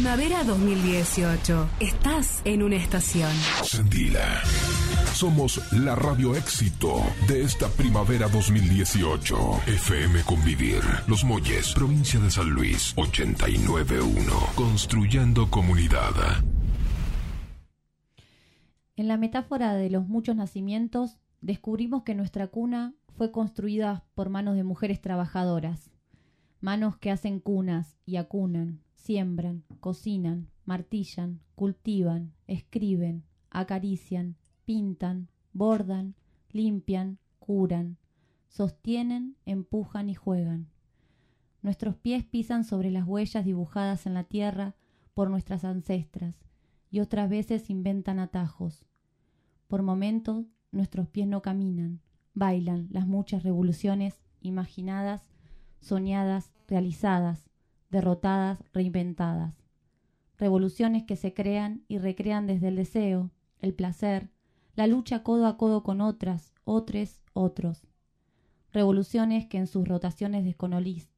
Primavera 2018. Estás en una estación. Sentila. Somos la radio éxito de esta primavera 2018. FM Convivir. Los Molles, provincia de San Luis. 891. Construyendo comunidad. En la metáfora de los muchos nacimientos, descubrimos que nuestra cuna fue construida por manos de mujeres trabajadoras, manos que hacen cunas y acunan, siembran, cocinan, martillan, cultivan, escriben, acarician, pintan, bordan, limpian, curan, sostienen, empujan y juegan. Nuestros pies pisan sobre las huellas dibujadas en la tierra por nuestras ancestras y otras veces inventan atajos. Por momentos nuestros pies no caminan, bailan las muchas revoluciones imaginadas, soñadas, realizadas, derrotadas, reinventadas. Revoluciones que se crean y recrean desde el deseo, el placer, la lucha codo a codo con otras, otros, otros. Revoluciones que en sus rotaciones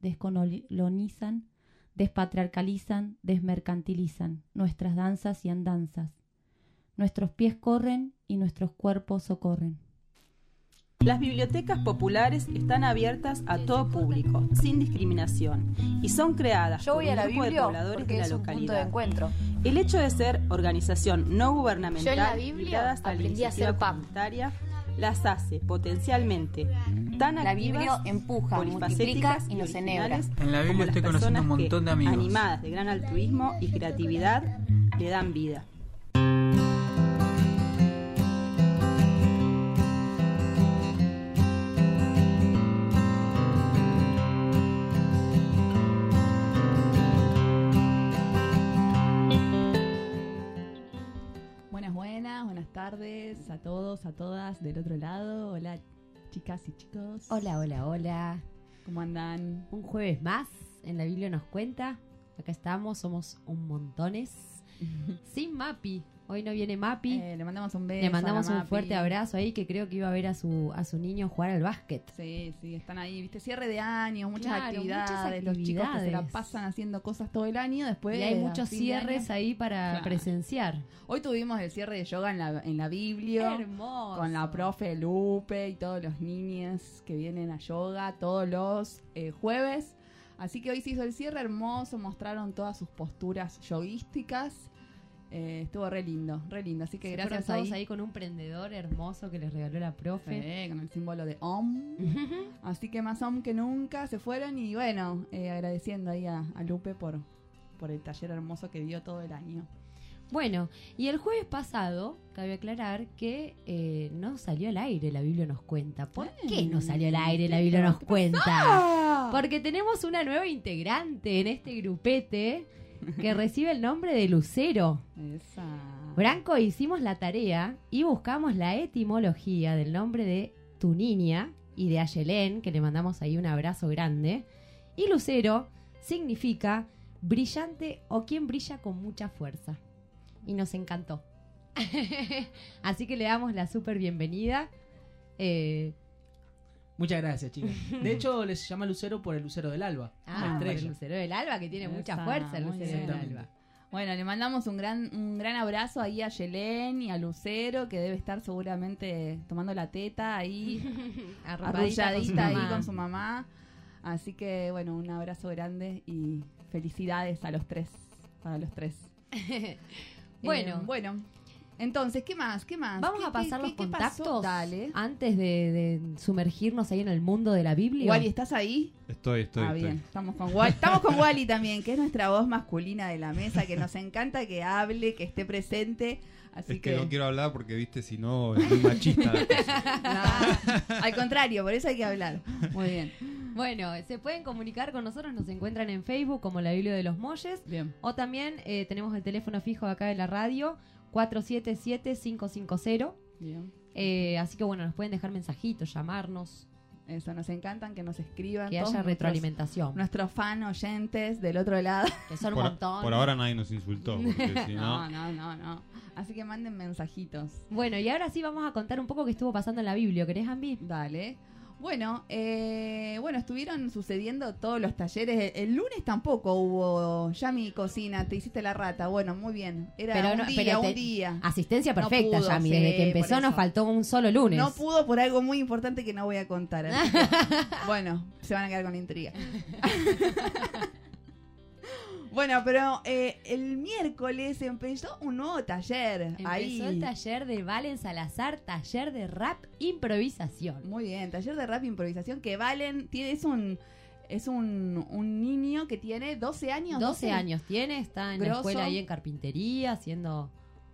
descolonizan, despatriarcalizan, desmercantilizan nuestras danzas y andanzas. Nuestros pies corren y nuestros cuerpos socorren. Las bibliotecas populares están abiertas a todo público, sin discriminación, y son creadas Yo voy por a la un grupo de pobladores de la punto de localidad. encuentro. El hecho de ser organización no gubernamental Yo en la Biblia la a comunitaria, las hace potencialmente tan La activas, Biblia empuja, multiplica y nos enhebra. En la Biblia estoy conociendo un montón de amigos. animadas de gran altruismo y creatividad le dan vida. A todos, a todas del otro lado. Hola, chicas y chicos. Hola, hola, hola. ¿Cómo andan? Un jueves más en la Biblia nos cuenta. Acá estamos, somos un montones. Sin Mapi. Hoy no viene Mapi. Eh, le mandamos un beso. Le mandamos un Mapi. fuerte abrazo ahí que creo que iba a ver a su, a su niño jugar al básquet. Sí, sí, están ahí, viste, cierre de año, muchas, Claro, actividades, muchas los chicos que se la actividades. pasan haciendo cosas todo el año, después y hay muchos cierres ahí para Claro. presenciar. Hoy tuvimos el cierre de yoga en la, en la Biblia. Hermoso. Con la profe Lupe y todos los niños que vienen a yoga todos los eh, jueves. Así que hoy se hizo el cierre hermoso, mostraron todas sus posturas yoguísticas. Eh, estuvo re lindo, re lindo. Así que gracias fueron todos ahí, ahí con un prendedor hermoso que les regaló la profe. Con el símbolo de OM. Así que más OM que nunca se fueron y bueno, eh, agradeciendo ahí a, a Lupe por, por el taller hermoso que dio todo el año. Bueno, y el jueves pasado, cabe aclarar que eh, no salió al aire, la Biblia nos cuenta. ¿Por qué no salió al aire, la Biblia nos cuenta? Porque tenemos una nueva integrante en este grupete que recibe el nombre de Lucero. Esa. Branco hicimos la tarea y buscamos la etimología del nombre de tu niña y de Ayelén, que le mandamos ahí un abrazo grande. Y Lucero significa brillante o quien brilla con mucha fuerza. Y nos encantó. Así que le damos la súper bienvenida. Eh, Muchas gracias, chicas. De hecho, les llama Lucero por el Lucero del Alba. ah, por el. Lucero del Alba, que tiene mucha fuerza el Lucero del. Alba. Bueno, le mandamos un gran, un gran abrazo ahí a Yelén y a Lucero, que debe estar seguramente tomando la teta ahí, arrulladita ahí con su mamá. Así que, bueno, un abrazo grande y felicidades a los tres, para los tres. Bueno. Eh, bueno. Entonces, ¿qué más? ¿Qué más? Vamos ¿Qué- a pasar qué- los qué contactos Dale. antes de, de sumergirnos ahí en el mundo de la Biblia. Wally, ¿estás ahí? Estoy, estoy, ah, estoy. bien. Estamos con Wally. Estamos con Wally también, que es nuestra voz masculina de la mesa, que nos encanta que hable, que esté presente. Así Es que no quiero hablar porque, viste, si no, es muy machista. la cosa. No, al contrario, por eso hay que hablar. Muy bien. Bueno, se pueden comunicar con nosotros, nos encuentran en Facebook como la Biblia de los Molles. Bien. O también eh, tenemos el teléfono fijo acá de la radio, 477-550. Bien. Eh, así que bueno, nos pueden dejar mensajitos, llamarnos, Eso, nos encantan que nos escriban. que haya nuestros- retroalimentación. Nuestros fan oyentes del otro lado. Que son un Por, montón. por ahora nadie nos insultó, porque si No, no... no, no, no. Así que manden mensajitos. Bueno, y ahora sí vamos a contar un poco qué estuvo pasando en la Biblia. ¿Querés, Ambi? Dale. Bueno, eh, bueno, estuvieron sucediendo todos los talleres. El, el lunes tampoco hubo Yami Cocina, te hiciste la rata. Bueno, muy bien. Era Pero un no- día, pero un día. Asistencia No perfecta, pudo, Yami. sí, Desde que empezó nos faltó un solo lunes. No pudo por algo muy importante que no voy a contar. bueno, se van a quedar con la intriga. bueno, pero eh, el miércoles empezó un nuevo taller. Empezó ahí. el taller de Valen Salazar, taller de rap improvisación. Muy bien, taller de rap improvisación que Valen tiene, es un es un, un niño que tiene 12 años. 12 años tiene, está en la escuela ahí en carpintería, haciendo...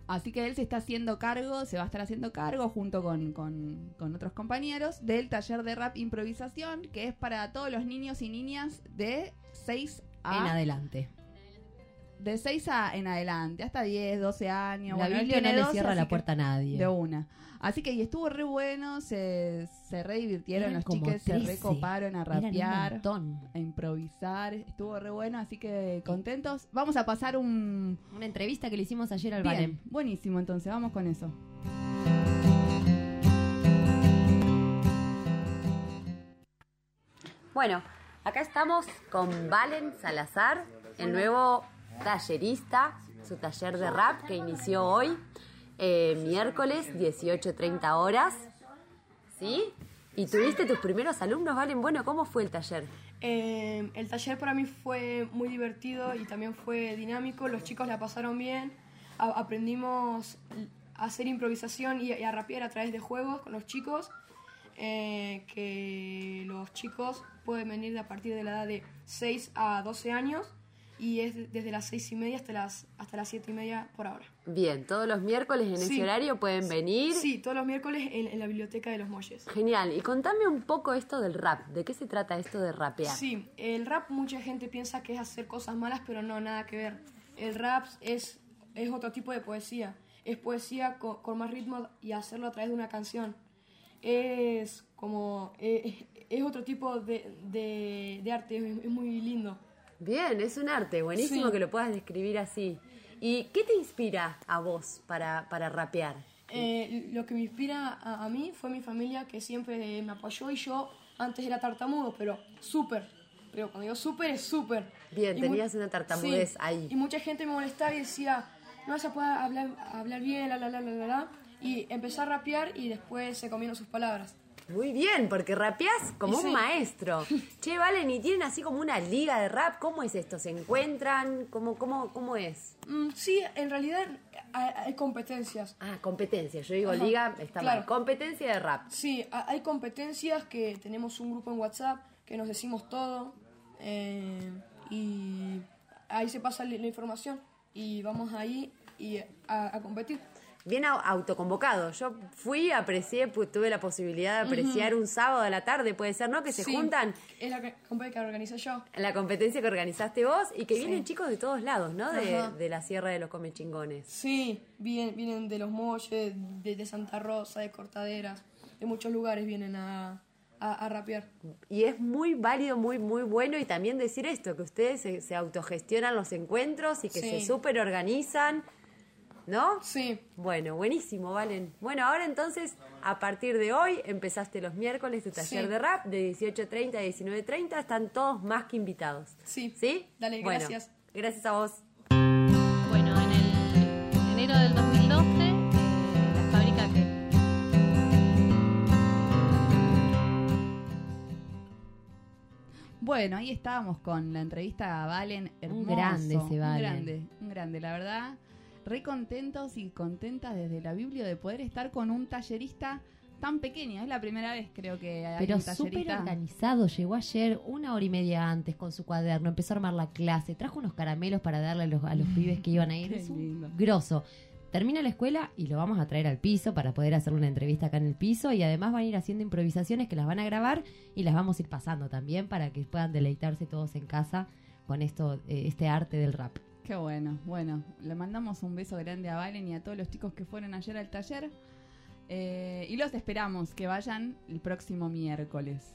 Así que él se está haciendo cargo, se va a estar haciendo cargo junto con, con- con otros compañeros del taller de rap improvisación, que es para todos los niños y niñas de 6 a... En adelante. De 6 a en adelante, hasta 10, 12 años. la Bueno, Biblia no le 12, cierra la puerta a nadie. De una. Así que y estuvo re bueno, se, se re divirtieron Eran los chiques, se 13. recoparon a rapear, a improvisar. Estuvo re bueno, así que contentos. Vamos a pasar un... Una entrevista que le hicimos ayer al Bien, Valen. buenísimo, entonces vamos con eso. Bueno, acá estamos con Valen Salazar, el nuevo tallerista, su taller de rap que inició hoy, eh, miércoles 18.30 horas. ¿Sí? ¿Y tuviste tus primeros alumnos, Valen? Bueno, ¿cómo fue el taller? Eh, el taller para mí fue muy divertido y también fue dinámico. Los chicos la pasaron bien. Aprendimos a hacer improvisación y, y a rapear a través de juegos con los chicos. eh, que los chicos pueden venir de a partir de la edad de 6 a 12 años y es de- desde las 6 y media hasta las, hasta las 7 y media por ahora. Bien, todos los miércoles en Sí. ese horario pueden venir. Sí, todos los miércoles en, en la biblioteca de los Molles. Genial. Y contame un poco esto del rap. ¿De qué se trata esto de rapear? Sí, el rap mucha gente piensa que es hacer cosas malas, pero no, nada que ver. El rap es, es otro tipo de poesía. Es poesía co- con, más ritmo y hacerlo a través de una canción. Es como... eh, es otro tipo de, de- de arte, es, es muy lindo. Bien, es un arte, buenísimo Sí. que lo puedas describir así. ¿Y qué te inspira a vos para, para rapear? Eh, lo que me inspira a, a mí fue mi familia que siempre me apoyó y yo antes era tartamudo, pero súper. Pero cuando digo súper es súper. Bien, Y tenías una tartamudez Sí, ahí. Y mucha gente me molestaba y decía, no vas a poder hablar, hablar bien, la, la, la, la, la, la. Y empecé a rapear y después se comieron sus palabras. Muy bien, porque rapeás como sí. un maestro. Che, Valen, ¿y tienen así como una liga de rap? ¿Cómo es esto? ¿Se encuentran? ¿Cómo, cómo, cómo es? Mm, sí, en realidad hay, competencias. Ah, competencia. Yo digo Ajá, liga, está claro. mal. Competencia de rap. Sí, ha- hay competencias que tenemos un grupo en WhatsApp que nos decimos todo eh, y ahí se pasa la, la información y vamos ahí y a, a competir. Bien au- autoconvocado. Yo fui, aprecié, tuve la posibilidad de apreciar un sábado a la tarde, puede ser, ¿no? Que se Sí, juntan Es la competencia que organicé yo. la competencia que organizaste vos y que Sí. vienen chicos de todos lados, ¿no? De, de la Sierra de los Comechingones. Sí, vienen, vienen de Los Molles, de, de Santa Rosa, de Cortaderas, de muchos lugares vienen a, a, a rapear. Y es muy válido, muy, muy bueno y también decir esto, que ustedes se, se autogestionan los encuentros y que Sí. se súper organizan, ¿no? Sí. Bueno, buenísimo, Valen. Bueno, ahora entonces, a partir de hoy, empezaste los miércoles tu taller Sí. de rap de 18.30 a 19.30, están todos más que invitados. Sí. ¿Sí? Dale, Bueno, gracias. Gracias a vos. Bueno, en el enero del 2012, eh, la fábrica que Bueno, ahí estábamos con la entrevista a Valen. Hermoso, grande ese Un Valen. grande, un grande, la verdad. Re contentos y contentas desde la Biblia de poder estar con un tallerista tan pequeño. Es la primera vez, creo que hay Pero súper organizado. Llegó ayer una hora y media antes con su cuaderno. Empezó a armar la clase. Trajo unos caramelos para darle a los, a los pibes que iban a ir. Es un lindo. grosso. Termina la escuela y lo vamos a traer al piso para poder hacerle una entrevista acá en el piso. Y además van a ir haciendo improvisaciones que las van a grabar y las vamos a ir pasando también para que puedan deleitarse todos en casa con esto, eh, este arte del rap. Qué bueno, bueno. Le mandamos un beso grande a Valen y a todos los chicos que fueron ayer al taller. Eh, y los esperamos que vayan el próximo miércoles.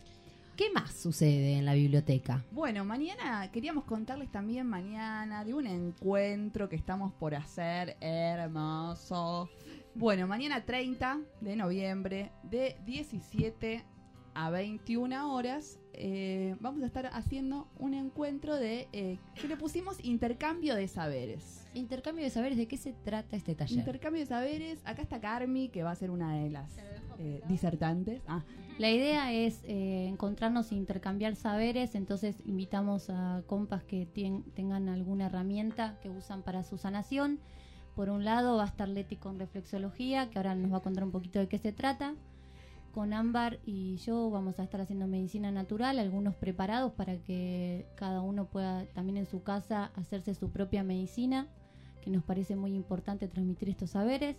¿Qué más sucede en la biblioteca? Bueno, mañana queríamos contarles también mañana de un encuentro que estamos por hacer hermoso. Bueno, mañana 30 de noviembre de 17 a 21 horas eh, vamos a estar haciendo un encuentro de eh, que le pusimos intercambio de saberes. Intercambio de saberes, ¿de qué se trata este taller? Intercambio de saberes, acá está Carmi, que va a ser una de las eh, disertantes. Ah, La idea es eh, encontrarnos e intercambiar saberes, entonces invitamos a compas que tengan alguna herramienta que usan para su sanación. Por un lado va a estar Leti con reflexología, que ahora nos va a contar un poquito de qué se trata. Con Ámbar y yo vamos a estar haciendo medicina natural, algunos preparados para que cada uno pueda también en su casa hacerse su propia medicina, que nos parece muy importante transmitir estos saberes.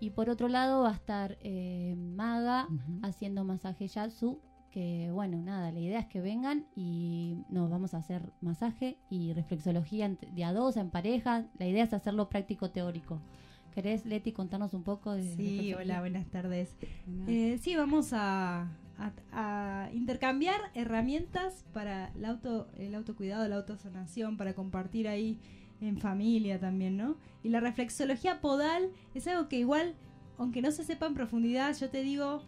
Y por otro lado va a estar eh, Maga haciendo masaje Yatsu, que bueno, nada, la idea es que vengan y nos vamos a hacer masaje y reflexología de a dos, en pareja. La idea es hacerlo práctico teórico. ¿Querés, Leti, contarnos un poco de Sí, hola, buenas tardes. Eh, sí, vamos a, a- a intercambiar herramientas para el, auto, el autocuidado, la autosanación, para compartir ahí en familia también, ¿no? Y la reflexología podal es algo que igual, aunque no se sepa en profundidad, yo te digo,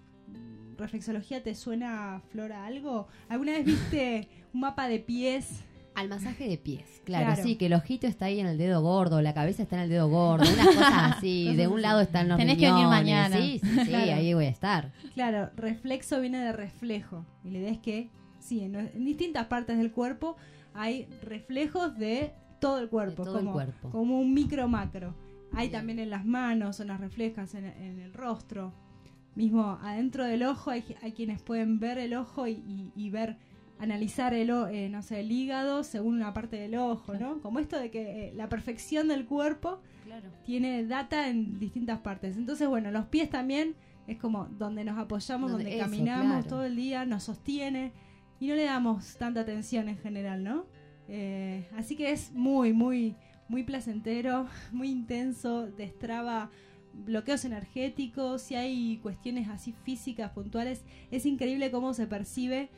reflexología te suena, Flora, algo. ¿Alguna vez viste un mapa de pies? Al masaje de pies, claro, Claro. sí, que el ojito está ahí en el dedo gordo, la cabeza está en el dedo gordo, unas cosas así, de un lado están los Tenés que venir mañana. Sí, sí, sí, Claro. ahí voy a estar. Claro, reflexo viene de reflejo. Y la idea es que, sí, en, en distintas partes del cuerpo hay reflejos de todo el cuerpo. todo el como, cuerpo. como un micro macro. Hay también en las manos, zonas reflejas, en, en el rostro. Mismo adentro del ojo hay, hay quienes pueden ver el ojo y, y- y ver, analizar el, eh, no sé, el hígado según una parte del ojo, ¿no? Como esto de que eh, la perfección del cuerpo Claro. tiene data en distintas partes. Entonces, bueno, los pies también es como donde nos apoyamos, Donde- donde, eso, caminamos claro. todo el día, nos sostiene y no le damos tanta atención en general, ¿no? Eh, así que es muy, muy, muy placentero, muy intenso, destraba bloqueos energéticos, si hay cuestiones así físicas puntuales, es increíble cómo se percibe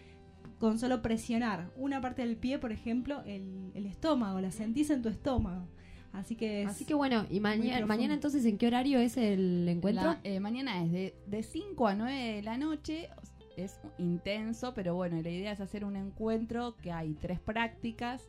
con solo presionar una parte del pie, por ejemplo, el, el estómago, la sentís en tu estómago. Así que es Así que bueno, y mañana, mañana entonces, ¿en qué horario es el encuentro? La- eh, mañana es de, de 5 a 9 de la noche. Es intenso, pero bueno, la idea es hacer un encuentro que hay tres prácticas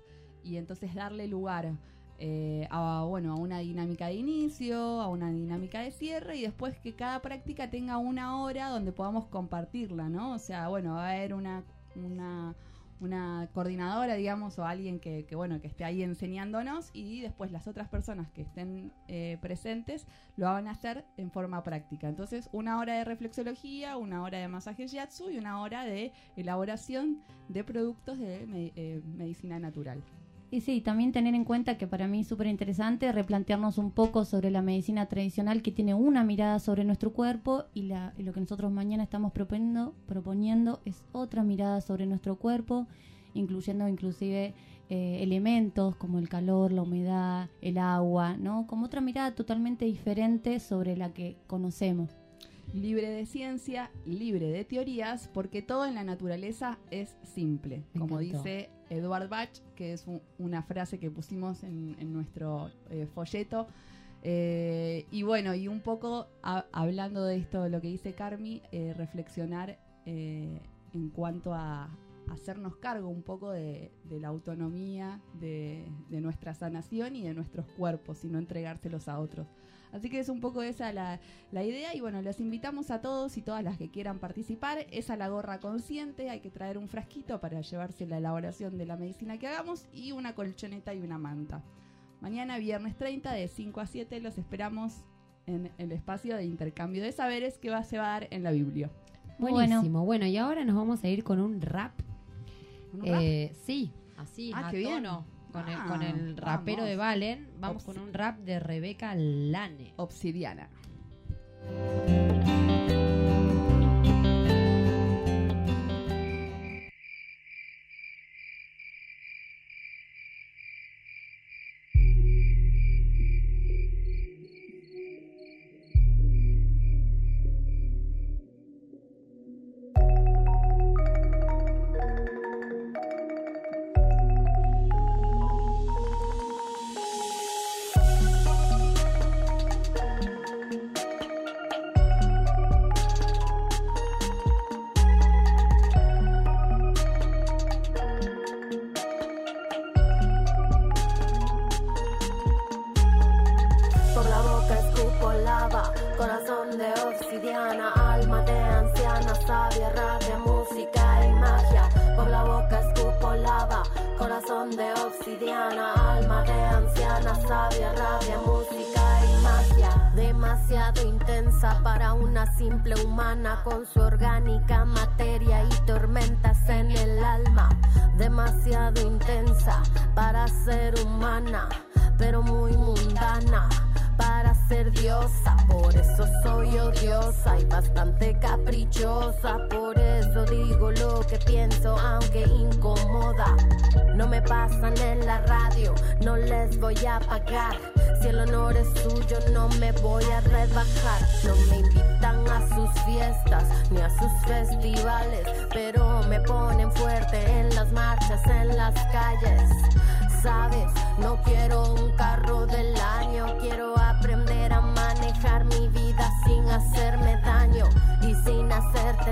y entonces darle lugar eh, a, bueno, a una dinámica de inicio, a una dinámica de cierre y después que cada práctica tenga una hora donde podamos compartirla, ¿no? O sea, bueno, va a haber una, una, una coordinadora, digamos, o alguien que, que, bueno, que esté ahí enseñándonos y después las otras personas que estén eh, presentes lo van a hacer en forma práctica. Entonces, una hora de reflexología, una hora de masaje shiatsu y una hora de elaboración de productos de eh, medicina natural. Y sí, también tener en cuenta que para mí es súper interesante replantearnos un poco sobre la medicina tradicional que tiene una mirada sobre nuestro cuerpo y, la, y lo que nosotros mañana estamos proponiendo, proponiendo es otra mirada sobre nuestro cuerpo, incluyendo inclusive eh, elementos como el calor, la humedad, el agua, ¿no? Como otra mirada totalmente diferente sobre la que conocemos. Libre de ciencia, libre de teorías, porque todo en la naturaleza es simple. Me como encantó. dice Edward Bach, que es un- una frase que pusimos en, nuestro eh, folleto. Eh, y bueno, y un poco hablando de esto, lo que dice Carmi, eh, reflexionar eh, en cuanto a hacernos cargo un poco de, de la autonomía de, de nuestra sanación y de nuestros cuerpos y no entregárselos a otros. Así que es un poco esa la, la idea y bueno, los invitamos a todos y todas las que quieran participar. Es a la gorra consciente, hay que traer un frasquito para llevarse la elaboración de la medicina que hagamos y una colchoneta y una manta. Mañana, viernes 30, de 5 a 7, los esperamos en el espacio de intercambio de saberes que va, se va a dar en la Biblia. Buenísimo. Bueno. y ahora nos vamos a ir con un rap. ¿Un rap? Eh, sí, así, Ah, a qué bien. Con, el, Ah, con el rapero vamos. de Valen, vamos con un rap de Rebeca Lane. Obsidiana.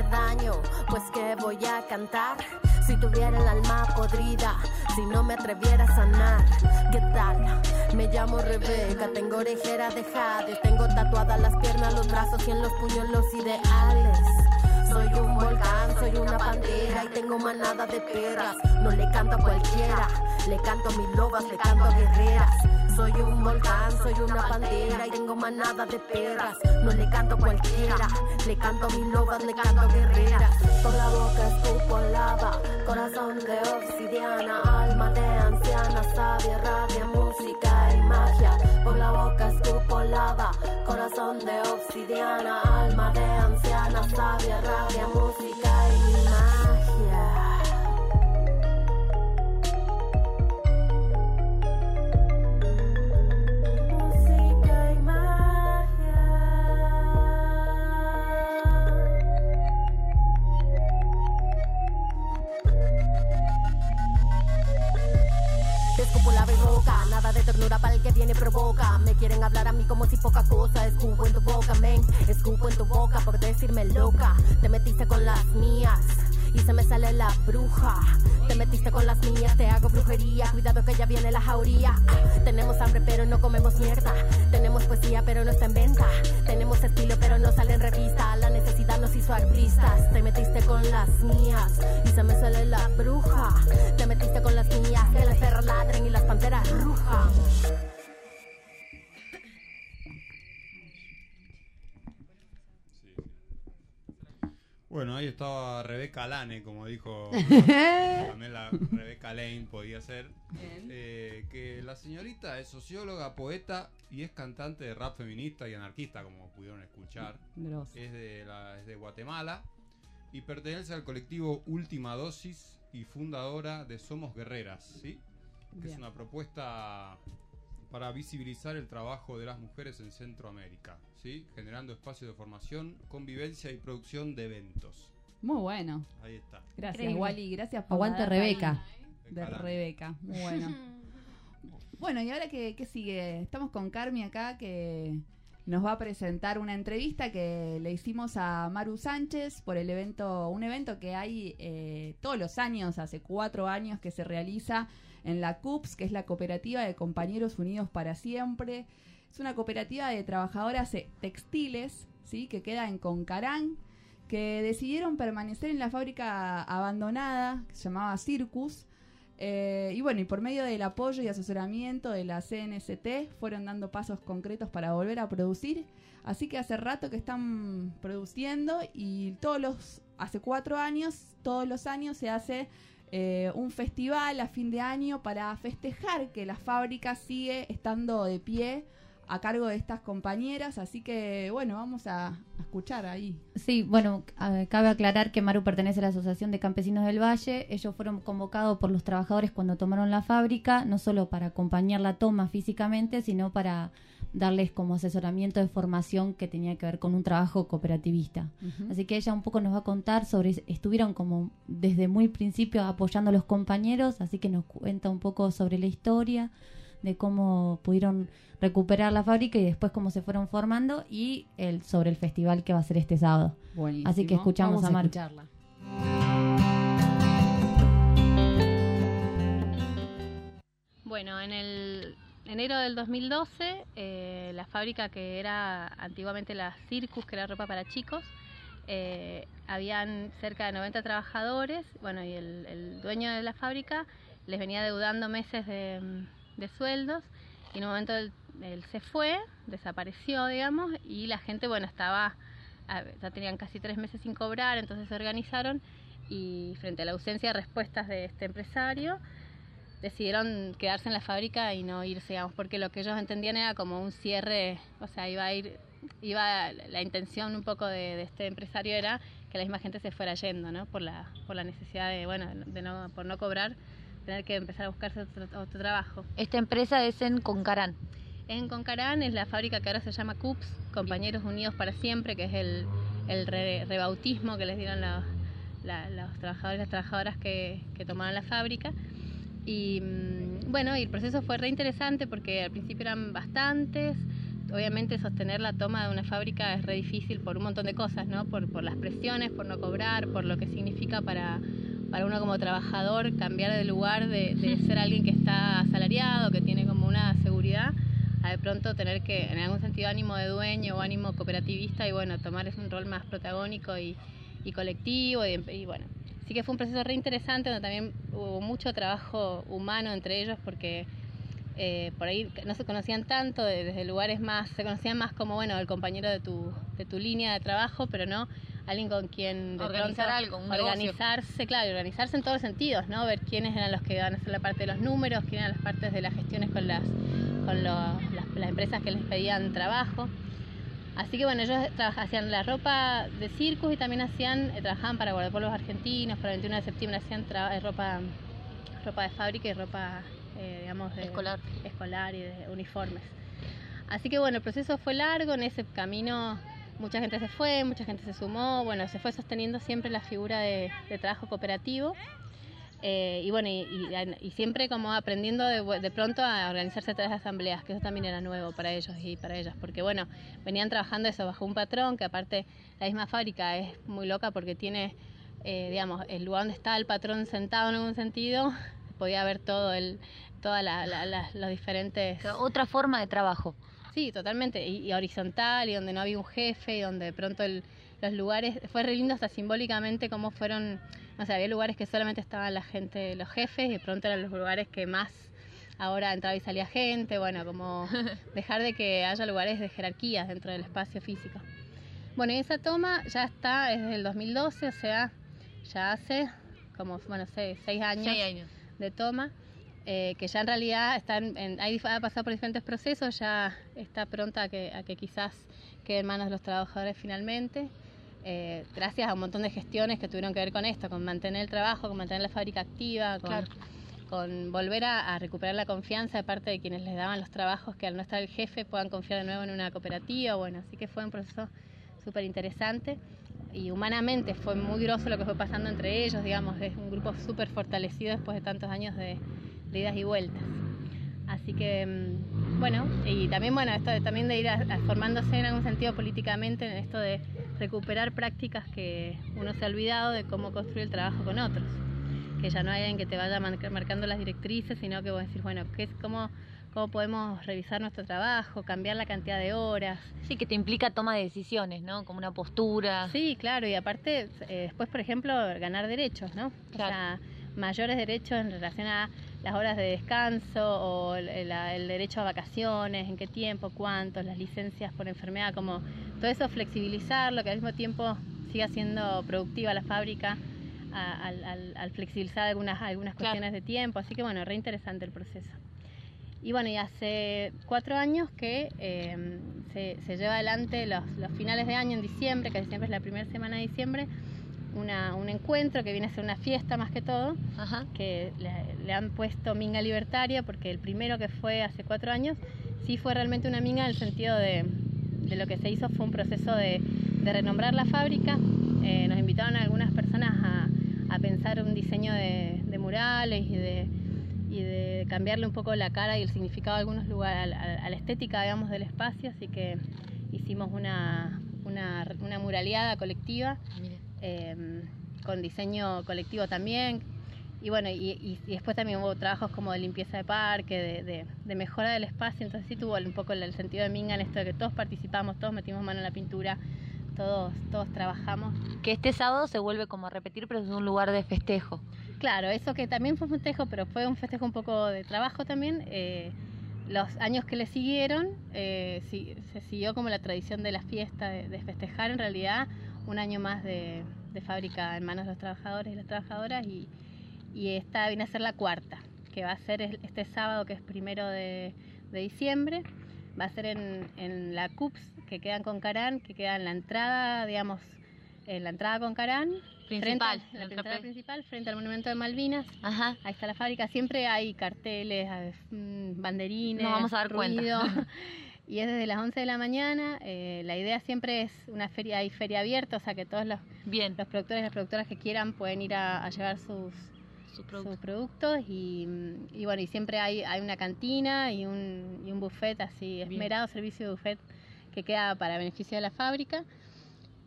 Daño. Pues que voy a cantar si tuviera el alma podrida, si no me atreviera a sanar. ¿Qué tal? Me llamo Rebeca, tengo orejera de jade, tengo tatuadas las piernas, los brazos y en los puños los ideales. Soy un volcán, soy una pantera y tengo manada de perras. No le canto a cualquiera, le canto a mis lobas, le canto a guerreras. Soy un volcán, soy una pantera y tengo manada de perras. No le canto a cualquiera, le canto a mis lobas, le canto a guerreras. Por la boca escupo lava, corazón de obsidiana, alma de anciana, sabia, rabia, música y magia. Por la boca escupo lava, corazón de obsidiana, alma de anciana, sabia, rabia, música nada de ternura para el que viene provoca. Me quieren hablar a mí como si poca cosa. Escupo en tu boca, men. Escupo en tu boca por decirme loca. Te metiste con las mías y se me sale la bruja. Te metiste con las mías, te hago brujería. Cuidado que ya viene la jauría. Tenemos hambre, pero no comemos mierda. Tenemos poesía, pero no está en venta. Tenemos estilo, pero no sale en revista. La necesidad nos hizo artistas. Te metiste con las mías y se me sale la bruja. Te metiste con las mías, que las perras ladren y las panteras rujan. Bueno, ahí estaba Rebeca Lane, como dijo también la Rebeca Lane, podía ser. Eh, que la señorita es socióloga, poeta y es cantante de rap feminista y anarquista, como pudieron escuchar. Es de, la, es de Guatemala y pertenece al colectivo Última Dosis y fundadora de Somos Guerreras, ¿sí? Que es una propuesta para visibilizar el trabajo de las mujeres en Centroamérica, ¿sí? Generando espacios de formación, convivencia y producción de eventos. Muy bueno. Ahí está. Gracias, Increíble. Wally. Gracias por Aguante Rebeca. De Rebeca. Muy bueno. bueno, y ahora qué, qué sigue? Estamos con Carmi acá que nos va a presentar una entrevista que le hicimos a Maru Sánchez por el evento, un evento que hay eh, todos los años, hace cuatro años que se realiza en la CUPS, que es la Cooperativa de Compañeros Unidos para Siempre. Es una cooperativa de trabajadoras textiles, ¿sí? que queda en Concarán, que decidieron permanecer en la fábrica abandonada, que se llamaba Circus. Eh, y bueno, y por medio del apoyo y asesoramiento de la CNST fueron dando pasos concretos para volver a producir. Así que hace rato que están produciendo y todos los, hace cuatro años, todos los años se hace eh, un festival a fin de año para festejar que la fábrica sigue estando de pie a cargo de estas compañeras. Así que bueno, vamos a, a escuchar ahí. Sí, bueno, cabe aclarar que Maru pertenece a la Asociación de Campesinos del Valle. Ellos fueron convocados por los trabajadores cuando tomaron la fábrica, no solo para acompañar la toma físicamente, sino para darles como asesoramiento de formación que tenía que ver con un trabajo cooperativista. Así que ella un poco nos va a contar sobre, estuvieron como desde muy principio apoyando a los compañeros, así que nos cuenta un poco sobre la historia, de cómo pudieron recuperar la fábrica y después cómo se fueron formando y el, sobre el festival que va a ser este sábado. Buenísimo. Así que escuchamos Vamos a escucharla. Bueno, en el enero del 2012, eh, la fábrica que era antiguamente la Circus, que era ropa para chicos, eh, habían cerca de 90 trabajadores, bueno, y el, el dueño de la fábrica les venía deudando meses de, de sueldos, y en un momento él, él se fue, desapareció, digamos, y la gente, bueno, estaba, ya tenían casi tres meses sin cobrar, entonces se organizaron y frente a la ausencia de respuestas de este empresario, decidieron quedarse en la fábrica y no irse, digamos, porque lo que ellos entendían era como un cierre, o sea, iba a ir, iba, la intención un poco de, de este empresario era que la misma gente se fuera yendo, ¿no? Por la, por la necesidad de, bueno, de no, por no cobrar, tener que empezar a buscarse otro, otro trabajo. Esta empresa es en Concarán. En Concarán es la fábrica que ahora se llama CUPS, Compañeros Unidos para Siempre, que es el, el re- rebautismo que les dieron la- la- los trabajadores y las trabajadoras que, que tomaron la fábrica. Y mm, bueno, y el proceso fue re interesante porque al principio eran bastantes. Obviamente sostener la toma de una fábrica es re difícil por un montón de cosas, ¿no? Por, por las presiones, por no cobrar, por lo que significa para, para uno como trabajador cambiar de lugar de, de ser alguien que está asalariado, que tiene como una seguridad, a de pronto tener que, en algún sentido, ánimo de dueño o ánimo cooperativista y bueno, tomar un rol más protagónico y, y colectivo y, y bueno. Así que fue un proceso re interesante donde también hubo mucho trabajo humano entre ellos porque eh, por ahí no se conocían tanto de- desde lugares más, se conocían más como bueno el compañero de tu, de tu línea de trabajo, pero no alguien con quien de Organizar pronto algo, un negocio. organizarse, claro, y organizarse en todos los sentidos, ¿no? Ver quiénes eran los que iban a hacer la parte de los números, quiénes eran las partes de las gestiones con las con lo- las, las empresas que les pedían trabajo. Así que bueno, ellos hacían la ropa de circus y también hacían, eh, trabajaban para guardapolvos argentinos, para el 21 de septiembre hacían tra- eh, ropa, ropa de fábrica y ropa, eh, digamos, de, Escolar. escolar y de uniformes. Así que bueno, el proceso fue largo, en ese camino mucha gente se fue, mucha gente se sumó, bueno, se fue sosteniendo siempre la figura de, trabajo cooperativo. Eh, y bueno, y, y- siempre como aprendiendo de, de pronto a organizarse a través de asambleas, que eso también era nuevo para ellos y para ellas, porque bueno, venían trabajando eso bajo un patrón, que aparte la misma fábrica es muy loca porque tiene, eh, digamos, el lugar donde está el patrón sentado en algún sentido, podía ver todo el, todas la, la- la- los diferentes... Otra forma de trabajo. Sí, totalmente, y, y horizontal, y donde no había un jefe, y donde de pronto el- los lugares, fue re lindo hasta simbólicamente cómo fueron, o sea, había lugares que solamente estaban la gente, los jefes, y de pronto eran los lugares que más ahora entraba y salía gente, bueno, como dejar de que haya lugares de jerarquías dentro del espacio físico. Bueno, y esa toma ya está, es desde el 2012, o sea, ya hace como, bueno, seis años, Seis años. de toma, eh, que ya en realidad está en, ha pasado por diferentes procesos, ya está pronta a que, a que quizás quede en manos de los trabajadores finalmente. eh, gracias a un montón de gestiones que tuvieron que ver con esto, con mantener el trabajo, con mantener la fábrica activa, con, Claro. con volver a, a recuperar la confianza de parte de quienes les daban los trabajos, que al no estar el jefe puedan confiar de nuevo en una cooperativa. Bueno, así que fue un proceso súper interesante y humanamente fue muy groso lo que fue pasando entre ellos, digamos, es un grupo súper fortalecido después de tantos años de, de idas y vueltas. Así que, mm, bueno, y también, bueno, esto de, también de ir a- a formándose en algún sentido políticamente en esto de recuperar prácticas que uno se ha olvidado de cómo construir el trabajo con otros. Que ya no hay alguien que te vaya marcando las directrices, sino que vos decís, bueno, ¿qué es, cómo, ¿cómo podemos revisar nuestro trabajo, cambiar la cantidad de horas? Sí, que te implica toma de decisiones, ¿no? Como una postura. Sí, claro, y aparte, eh, después, por ejemplo, ganar derechos, ¿no? O sea, mayores derechos en relación a las horas de descanso o el, la- el derecho a vacaciones, en qué tiempo, cuántos, las licencias por enfermedad, como todo eso flexibilizarlo, que al mismo tiempo siga siendo productiva la fábrica al, al- al flexibilizar algunas, algunas cuestiones de tiempo. Así que bueno, re interesante el proceso. Y bueno, y hace cuatro años que eh, se, se lleva adelante los, los finales de año en diciembre, que siempre es la primera semana de diciembre, una, un encuentro que viene a ser una fiesta más que todo, que le, le han puesto Minga Libertaria, porque el primero que fue hace cuatro años sí fue realmente una minga en el sentido de, de lo que se hizo fue un proceso de, de renombrar la fábrica. Eh, nos invitaron a algunas personas a, a pensar un diseño de, de murales y de, y de cambiarle un poco la cara y el significado de algunos lugares, a, la- a la estética, digamos, del espacio. Así que hicimos una, una, una muraleada colectiva eh, con diseño colectivo también. y bueno, y, y- y después también hubo trabajos como de limpieza de parque, de, de- de mejora del espacio, entonces sí tuvo un poco el, el sentido de Minga en esto de que todos participamos, todos metimos mano en la pintura, todos, todos trabajamos. Que este sábado se vuelve como a repetir, pero es un lugar de festejo. Claro, eso que también fue un festejo, pero fue un festejo un poco de trabajo también. eh, los años que le siguieron, eh, se siguió como la tradición de la fiesta, de, de festejar en realidad un año más de, de fábrica en manos de los trabajadores y las trabajadoras y, y esta viene a ser la cuarta, que va a ser este sábado que es primero de, de diciembre, va a ser en, en la CUPS, que queda en Concarán, que queda en la entrada, digamos, en la entrada Concarán, Principal, frente la entrada principal, frente al monumento de Malvinas. Ahí está la fábrica, siempre hay carteles, mm, banderines, Nos vamos a dar ruido. cuenta. y es desde las 11 de la mañana. eh, la idea siempre es una feria, hay feria abierta, o sea que todos los, los productores y las productoras que quieran pueden ir a, a llevar sus, sus productos y, y bueno, y siempre hay, hay una cantina y un, y un buffet así, esmerado servicio de buffet que queda para beneficio de la fábrica.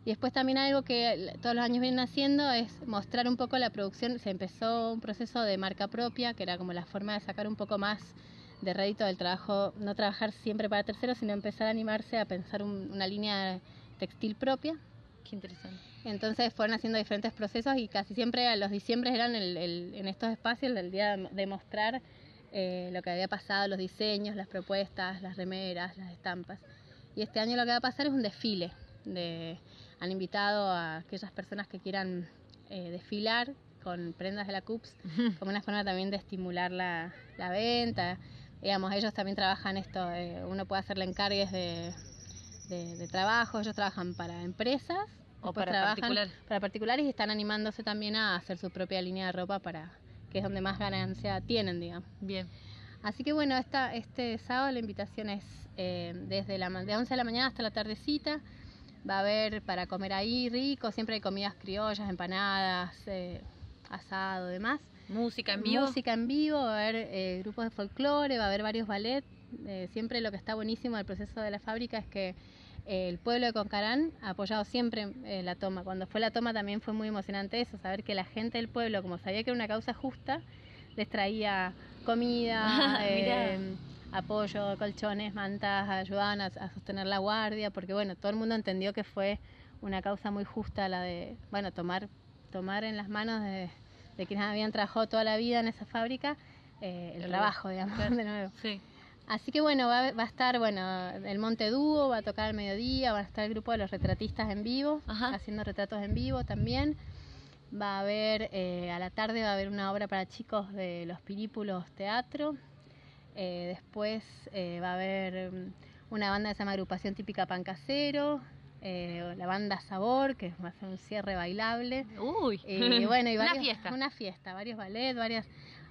Y después también algo que todos los años vienen haciendo es mostrar un poco la producción. Se empezó un proceso de marca propia, que era como la forma de sacar un poco más de rédito del trabajo, no trabajar siempre para terceros, sino empezar a animarse a pensar un- una línea textil propia. Qué interesante. Entonces fueron haciendo diferentes procesos y casi siempre a los diciembres eran el- el- en estos espacios el día de mostrar eh, lo que había pasado, los diseños, las propuestas, las remeras, las estampas. Y este año lo que va a pasar es un desfile. De, han invitado a aquellas personas que quieran eh, desfilar con prendas de la CUPS como una forma también de estimular la, la venta. Digamos, ellos también trabajan esto, uno puede hacerle encargues de, de, de trabajo, ellos trabajan para empresas O para particular. para particulares y están animándose también a hacer su propia línea de ropa para que es donde más ganancia tienen, digamos. Bien. Así que bueno, esta, este sábado la invitación es eh, desde la, de 11 de la mañana hasta la tardecita. Va a haber para comer ahí rico, siempre hay comidas criollas, empanadas, eh, asado, demás. Música en vivo. Música en vivo, va a haber eh, grupos de folclore, va a haber varios ballet. Eh, siempre lo que está buenísimo del proceso de la fábrica es que eh, el pueblo de Concarán ha apoyado siempre eh, la toma. Cuando fue la toma también fue muy emocionante eso, saber que la gente del pueblo, como sabía que era una causa justa, les traía comida, eh, apoyo, colchones, mantas, ayudaban a, a sostener la guardia, porque bueno, todo el mundo entendió que fue una causa muy justa la de, bueno, tomar, tomar en las manos de, de quienes habían trabajado toda la vida en esa fábrica eh, el, trabajo, digamos, Claro. de nuevo. Sí. Así que bueno, va, va a estar bueno el Monte Dúo, va a tocar al mediodía, va a estar el grupo de los retratistas en vivo, haciendo retratos en vivo también. Va a haber, eh, a la tarde va a haber una obra para chicos de los Pirípulos Teatro. Eh, después va a haber mm, una banda que se llama Agrupación Típica Pan Casero, eh, la banda Sabor, que va a ser un cierre bailable. Uy, Y bueno, y Una varios- fiesta. Una fiesta, varios ballet, varias...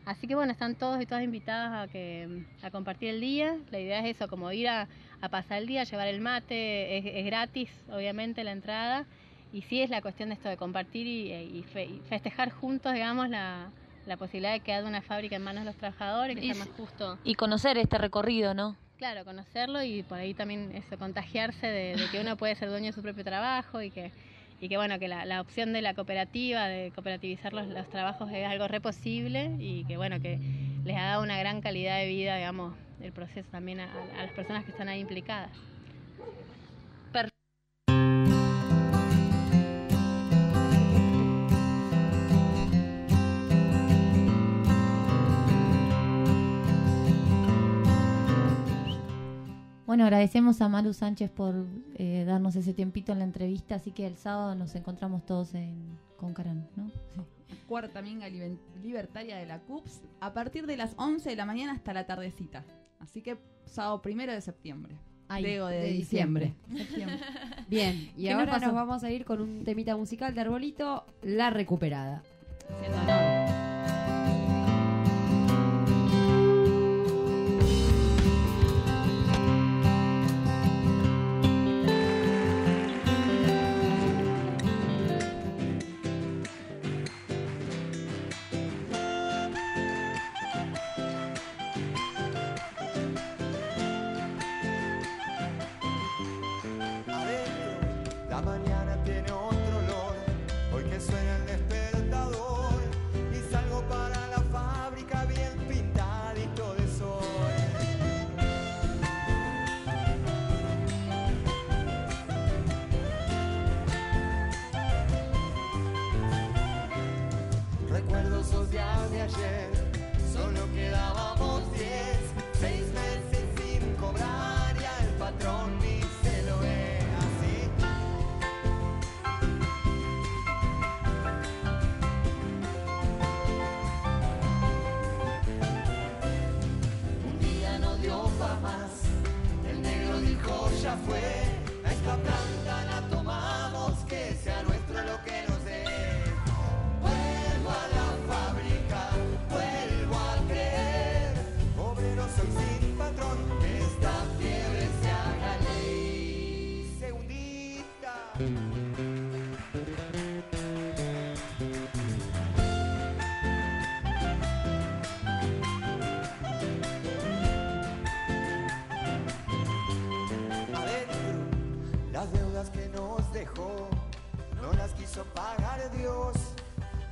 Así que bueno, están todos y todas invitadas a que a compartir el día. La idea es eso, como ir a, a pasar el día, llevar el mate, es, es gratis, obviamente, la entrada. Y sí es la cuestión de esto de compartir y, y fe- y festejar juntos, digamos, la, la posibilidad de que haya una fábrica en manos de los trabajadores, que Y sea más justo. Y conocer este recorrido, ¿no? Claro, conocerlo y por ahí también eso, contagiarse de, de que uno puede ser dueño de su propio trabajo y que, y que bueno, que la, la opción de la cooperativa, de cooperativizar los, los trabajos es algo re posible y que bueno, que les ha dado una gran calidad de vida, digamos, el proceso también a, a las personas que están ahí implicadas. Bueno, agradecemos a Maru Sánchez por eh, darnos ese tiempito en la entrevista, así que el sábado nos encontramos todos en Concarán, ¿no? Cuarta minga libertaria de la CUPS a partir de las 11 de la mañana hasta la tardecita. Así que sábado primero de septiembre. Ay, Digo, de, de diciembre. diciembre. Bien, y ¿Qué nos ahora nos, vamos a ir con un temita musical de Arbolito, La Recuperada. Haciendo más, el negro dijo ya fue, a esta planta la pagar Dios.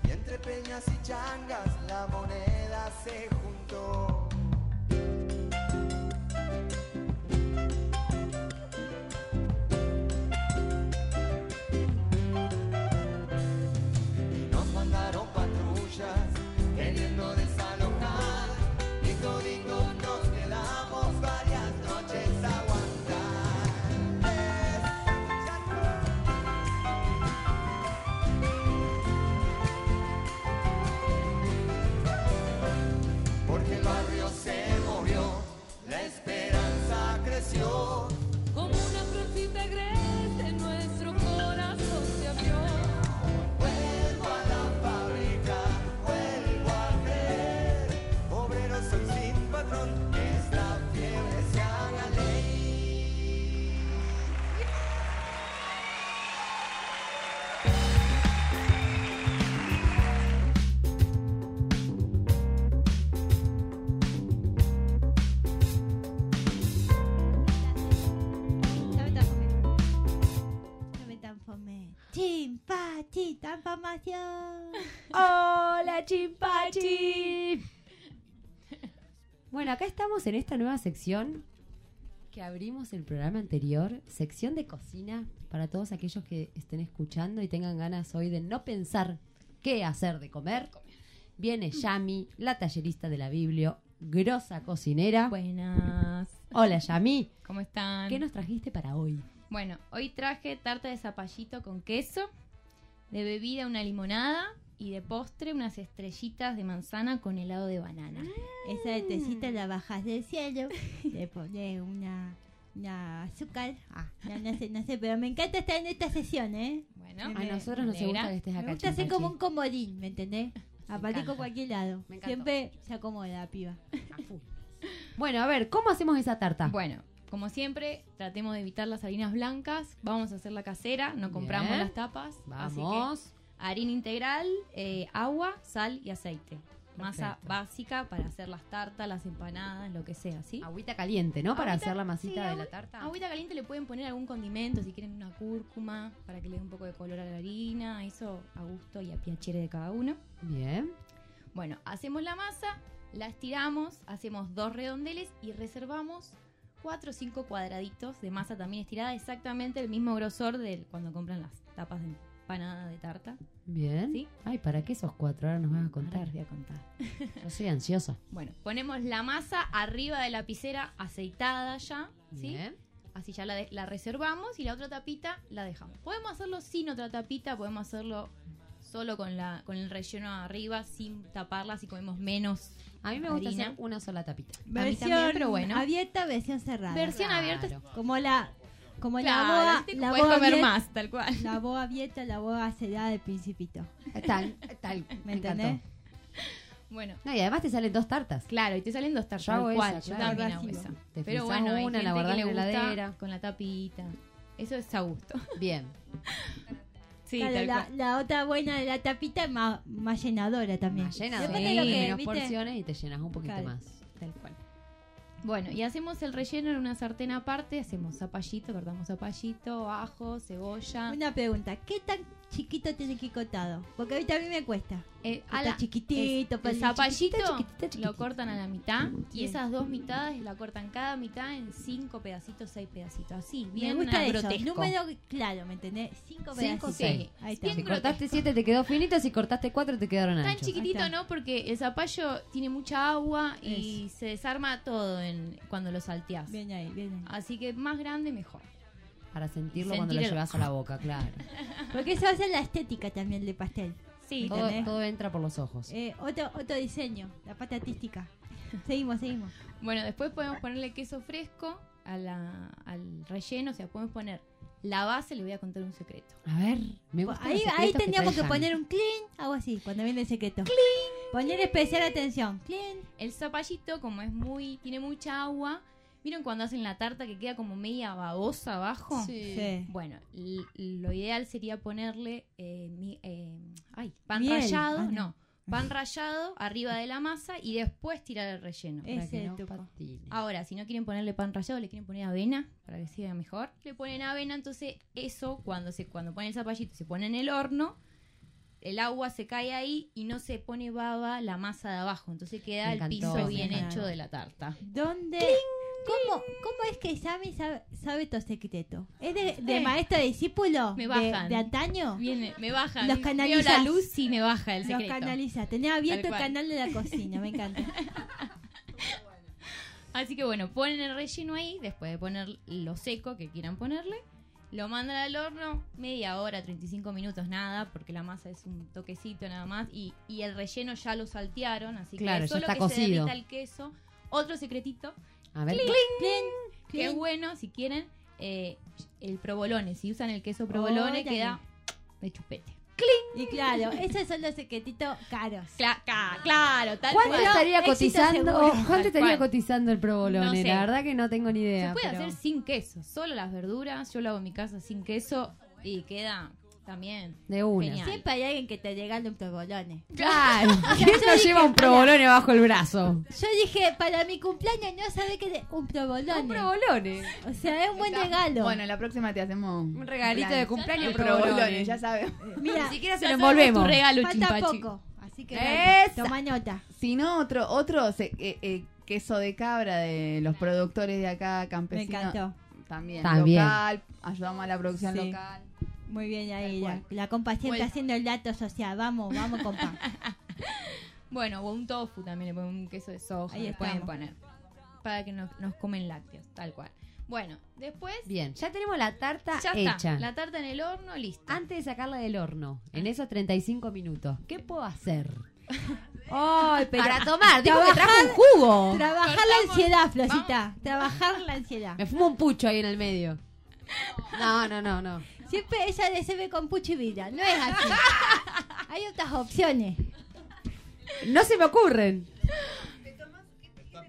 Y entre peñas y changas la moneda se juntó Chimpachi, transformación. Hola, Chimpachi. Bueno, acá estamos en esta nueva sección que abrimos el programa anterior, sección de cocina para todos aquellos que estén escuchando y tengan ganas hoy de no pensar qué hacer de comer. Viene Yami, la tallerista de la Biblia, grosa cocinera. Buenas. Hola, Yami. ¿Cómo están? ¿Qué nos trajiste para hoy? Bueno, hoy traje tarta de zapallito con queso, de bebida una limonada y de postre unas estrellitas de manzana con helado de banana. Esa tecita la bajas del cielo, le pones una, una azúcar. Ah, no, no sé, no sé, pero me encanta estar en esta sesión, ¿eh? Bueno, A nosotros nos gusta que estés acá, Me gusta hacer Chimpachi. como un comodín, ¿me entendés? Encanta. con cualquier lado. Siempre se acomoda la piba. Bueno, a ver, ¿cómo hacemos esa tarta? Bueno, como siempre, tratemos de evitar las harinas blancas. Vamos a hacer la casera, no compramos Bien. las tapas. Así Vamos. que harina integral, eh, agua, sal y aceite. Masa Perfecto. básica para hacer las tartas, las empanadas, lo que sea, ¿sí? Agüita caliente, ¿no? Para hacer la masita sí, de la tarta. Agüita caliente le pueden poner algún condimento, si quieren una cúrcuma, para que le dé un poco de color a la harina, eso a gusto y a piacere de cada uno. Bien. Bueno, hacemos la masa, la estiramos, hacemos dos redondeles y reservamos cuatro o cinco cuadraditos de masa también estirada, exactamente el mismo grosor de cuando compran las tapas de empanada de tarta. Bien. ¿Sí? Ay, ¿para qué esos cuatro? Ahora nos vas a contar. voy a contar. Yo soy ansiosa. Bueno, ponemos la masa arriba de la lapicera aceitada ya, ¿sí? Bien. Así ya la, de- la reservamos y la otra tapita la dejamos. Podemos hacerlo sin otra tapita, podemos hacerlo solo con la con el relleno arriba, sin taparla, si comemos menos. A mí me gusta harina. hacer una sola tapita. A mí Versión también, pero bueno. abierta, versión cerrada. Versión abierta es- Como la como Claro, la boa, así la puedes boa comer abierta- más, tal cual. La boa abierta, la boa cerrada del principito. Tal, tal. ¿Me me entendés? Bueno. No, y además te salen dos tartas. Claro, y te salen dos tartas. Yo hago esa, yo claro. también hago esa. Te Pero bueno, hay una, la gente que le la gusta heladera. con la tapita. Eso es a gusto. Bien. Sí, Claro, tal la, cual. la otra buena de la tapita es más, más llenadora también. Más llenadora. Lo que, menos ¿viste? porciones y te llenas un poquito Claro. más. Tal cual. Bueno, y hacemos el relleno en una sartén aparte, hacemos zapallito, cortamos zapallito, ajo, cebolla. Una pregunta, ¿qué tan chiquito tiene que ir cortado? Porque ahorita a mí me cuesta. Eh, Está a la- chiquitito, es- el zapallito chiquitito, chiquitito, chiquitito. lo cortan a la mitad Sí. y esas dos mitades la cortan cada mitad en cinco pedacitos, seis pedacitos, así, Me bien gusta eso. grotesco. Número claro, ¿me entendés? Cinco Cinco, pedacitos. sí. Ahí está. Si grotesco. cortaste siete te quedó finito, si cortaste cuatro te quedaron Tan anchos. chiquitito no, porque el zapallo tiene mucha agua y se desarma todo en, cuando lo salteás. Bien ahí, bien ahí. Así que más grande mejor. Para sentirlo cuando lo Sentir el- llevas a la boca, claro. Porque eso hace la estética también del pastel. Sí, Todo, todo entra por los ojos. Eh, otro, otro diseño, la parte artística. seguimos, seguimos. Bueno, después podemos ponerle queso fresco a la- al relleno, o sea, podemos poner la base, le voy a contar un secreto. A ver, me gusta Ahí, ahí tendríamos que poner un clean, algo así, cuando viene el secreto. Clean. Poner especial atención. Clean. El zapallito, como es muy, tiene mucha agua, ¿vieron cuando hacen la tarta que queda como media babosa abajo? Sí. Sí. Bueno, lo ideal sería ponerle eh, mi- eh, ay, pan Miel. rallado, Ah, no. no, pan rallado arriba de la masa y después tirar el relleno. para que es no. Ahora, si no quieren ponerle pan rallado, le quieren poner avena para que siga mejor. Le ponen avena, entonces eso cuando se cuando ponen el zapallito se pone en el horno, el agua se cae ahí y no se pone baba la masa de abajo, entonces queda el piso bien Claro. hecho de la tarta. ¿Dónde? ¿Cómo, ¿Cómo es que Sammy sabe, sabe todo secreto? ¿Es de, de Eh. maestro discípulo? Me de- bajan. De, antaño? Viene, me baja, Los veo canalizas. la luz y me baja el Los secreto. canaliza. Tenés abierto el canal de la cocina, me encanta. Así que bueno, ponen el relleno ahí, después de poner lo seco que quieran ponerle, lo mandan al horno media hora, 35 minutos, nada, porque la masa es un toquecito nada más, y, y el relleno ya lo saltearon, así Claro, que ya solo está que cocido. se derrita el queso. Otro secretito, A ver. ¡cling! Cling, es bueno, si quieren, eh, el provolone, si usan el queso provolone Órale. queda de chupete. Y claro, esos son los secretitos caros. Cla- ca- claro, tal ¿Cuánto cual. estaría éxito cotizando? seguro. ¿Cuánto estaría cual. cotizando el provolone? No sé. La verdad que no tengo ni idea. Se puede pero- hacer sin queso, solo las verduras. Yo lo hago en mi casa sin queso y queda también De una. genial. Siempre hay alguien que te regala un provolone. Claro. O sea, ¿Quién no lleva un provolone bajo el brazo? Yo dije, para mi cumpleaños no sabés que de- un provolone. Un provolone. O sea, es un buen regalo. Bueno, la próxima te hacemos un regalito de cumpleaños, El provolone. provolone, ya sabes. Mira, Ni siquiera se lo envolvemos. tu regalo, falta Chimpachi. poco. Así que toma nota. Si no, otro, otro se- eh, eh, queso de cabra de los productores de acá, campesinos. Me encantó. También, También. local, ayudamos a la producción Sí. local. Muy bien ahí, la, la compa siempre Bueno. haciendo el dato social. Vamos, vamos, compa. Bueno, o un tofu también, le ponen un queso de soja, Ahí le pueden poner. Para que nos, nos comen lácteos, tal cual. Bueno, después Bien, ya tenemos la tarta ya hecha. está. La tarta en el horno, listo. Antes de sacarla del horno, en esos 35 minutos, ¿qué puedo hacer? Ay, pero- Para tomar, digo que Trabajar- trajo un jugo. Trabajar la ansiedad, Flosita. Trabajar la ansiedad. Me fumo un pucho ahí en el medio. No, no, no, no. Siempre ella le sirve con pucho y vida. No es así. Hay otras opciones. No se me ocurren.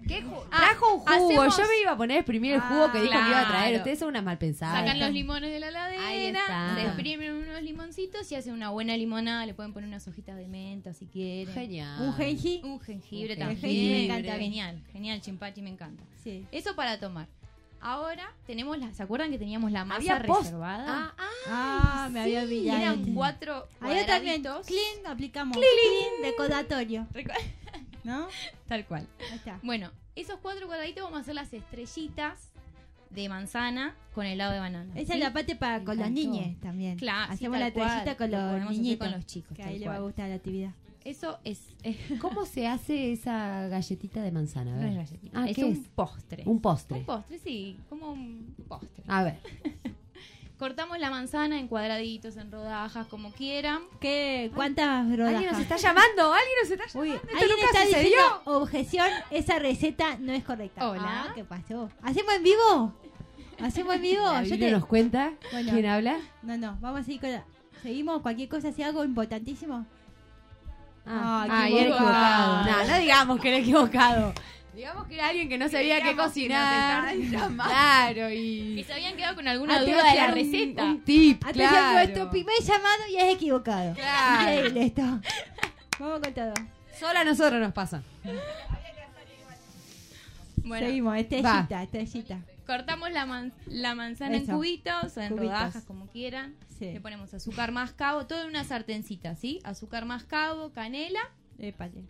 ¿Qué ju- Trajo un jugo. hacemos- Yo me iba a poner a exprimir el jugo que dijo que iba a traer. claro. Ustedes son unas mal pensadas. Sacan los limones de la Ahí heladera, está. se exprimen unos limoncitos y hacen una buena limonada. Le pueden poner unas hojitas de menta si quieren. Genial. Un genji. Un jengibre Un también. jengibre me encanta. Genial, genial, chimpachi, me encanta. Sí. Eso para tomar. Ahora tenemos la, ¿se acuerdan que teníamos la masa reservada? Ah, Ah, me había olvidado. Eran cuatro Ahí también. cuadraditos. Clean, aplicamos. Clean, decodatorio. ¿No? Tal cual. Ahí está. Bueno, esos cuatro cuadraditos vamos a hacer las estrellitas de manzana con helado de banana. Esa ¿sí? es la parte para con los niños también. Claro, Hacemos la estrellita con Lo los niñitos. con los chicos, Que ahí le va a gustar la actividad. Eso es, ¿Cómo se hace esa galletita de manzana? A no ver. es galletita, Ah, es ¿qué un es? postre. Un postre. Un postre, sí, como un postre. A ver. Cortamos la manzana en cuadraditos, en rodajas, como quieran. ¿Qué, ¿Cuántas rodajas? ¿Alguien nos está llamando? ¿Alguien nos está Uy, llamando? Esto alguien nunca está sucedió. diciendo objeción, esa receta no es correcta. Hola. Ah, ¿Qué pasó? ¿Hacemos en vivo? ¿Hacemos en vivo? La Yo te- nos cuenta Bueno. quién habla. No, no, vamos a seguir con la... ¿Seguimos? ¿Cualquier cosa? si algo importantísimo? Ah, Ah, y era equivocado. No, no digamos que era equivocado. Digamos que era alguien que no sabía qué que cocinar. Claro, Que y. se habían quedado con alguna Atención, duda de la un- receta. Un tip, Atención, claro. nuestro primer llamado y es equivocado. Claro. Increíble esto. Vamos con todo. Solo a nosotros nos pasa. Bueno, Seguimos, estrellita, estrellita. Cortamos la, man- la manzana en cubitos o en Cubitos. rodajas, como quieran. Sí. Le ponemos azúcar mascabo, todo en una sartencita, ¿sí? Azúcar mascabo, canela Épale.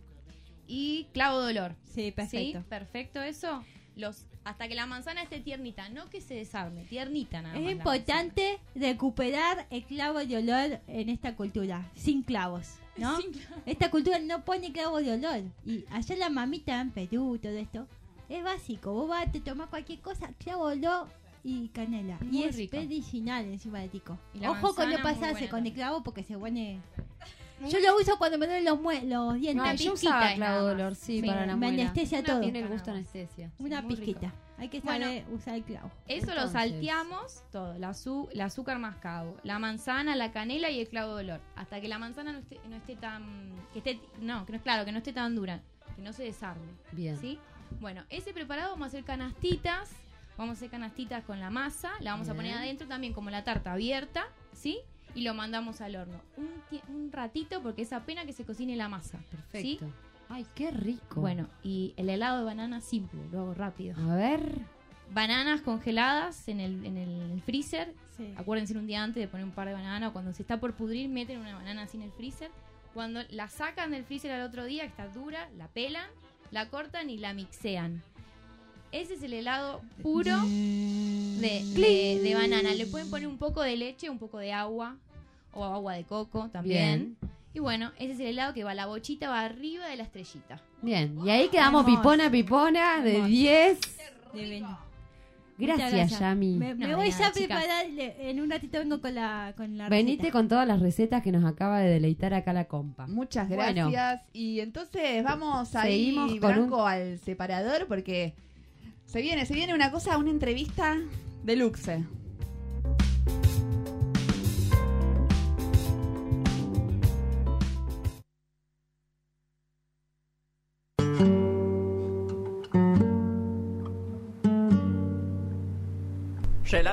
y clavo de olor. Sí, perfecto. ¿Sí? Perfecto eso. Los, hasta que la manzana esté tiernita, no que se desarme, tiernita nada Es más la importante recuperar el clavo de olor en esta cultura, sin clavos, ¿no? Esta cultura no pone clavo de olor. Y allá la mamita en Perú, todo esto, es básico. Vos vas, te tomás cualquier cosa, clavo de olor y canela. Muy y es rico. medicinal encima de tico. Y la Ojo con muy pasarse con el clavo porque se pone... Yo lo uso cuando me duelen los, mue- los dientes. No, yo usaba clavo de olor, sí, para la Me muela. anestesia Una todo. Tiene el gusto anestesia. Una muy pizquita. Hay que saber usar el clavo. Eso lo Entonces- salteamos todo, el, azu- el azúcar mascabo, la manzana, la canela y el clavo de olor, hasta que la manzana no esté, no esté tan, que esté, no, que no claro, que no esté tan dura, que no se desarme. Bien. ¿sí? Bueno, ese preparado vamos a hacer canastitas, vamos a hacer canastitas con la masa, la vamos a poner adentro también como la tarta abierta, ¿sí? Y lo mandamos al horno. Un, ratito porque es apenas que se cocine la masa. ¿sí? Perfecto. Ay, qué rico. Bueno, y el helado de banana simple, lo hago rápido. A ver. Bananas congeladas en el, en el freezer. Sí. Acuérdense un día antes de poner un par de bananas. o Cuando se está por pudrir, meten una banana así en el freezer. Cuando la sacan del freezer al otro día, que está dura, la pelan, la cortan y la mixean. Ese es el helado puro de, de- de banana. Le pueden poner un poco de leche, un poco de agua o agua de coco también. Y bueno, ese es el helado que va, la bochita va arriba de la estrellita. Bien, y ahí quedamos Hermoso. pipona, pipona de Hermoso. 10. Divino. Gracias, Muchas Yami. Me, voy de ya a preparar. En un ratito vengo con la, con la Venite receta. con todas las recetas que nos acaba de deleitar acá la compa. Muchas Bueno. gracias. Y entonces vamos ahí, Seguimos con Branco, al separador porque se viene, se viene una cosa, una entrevista deluxe.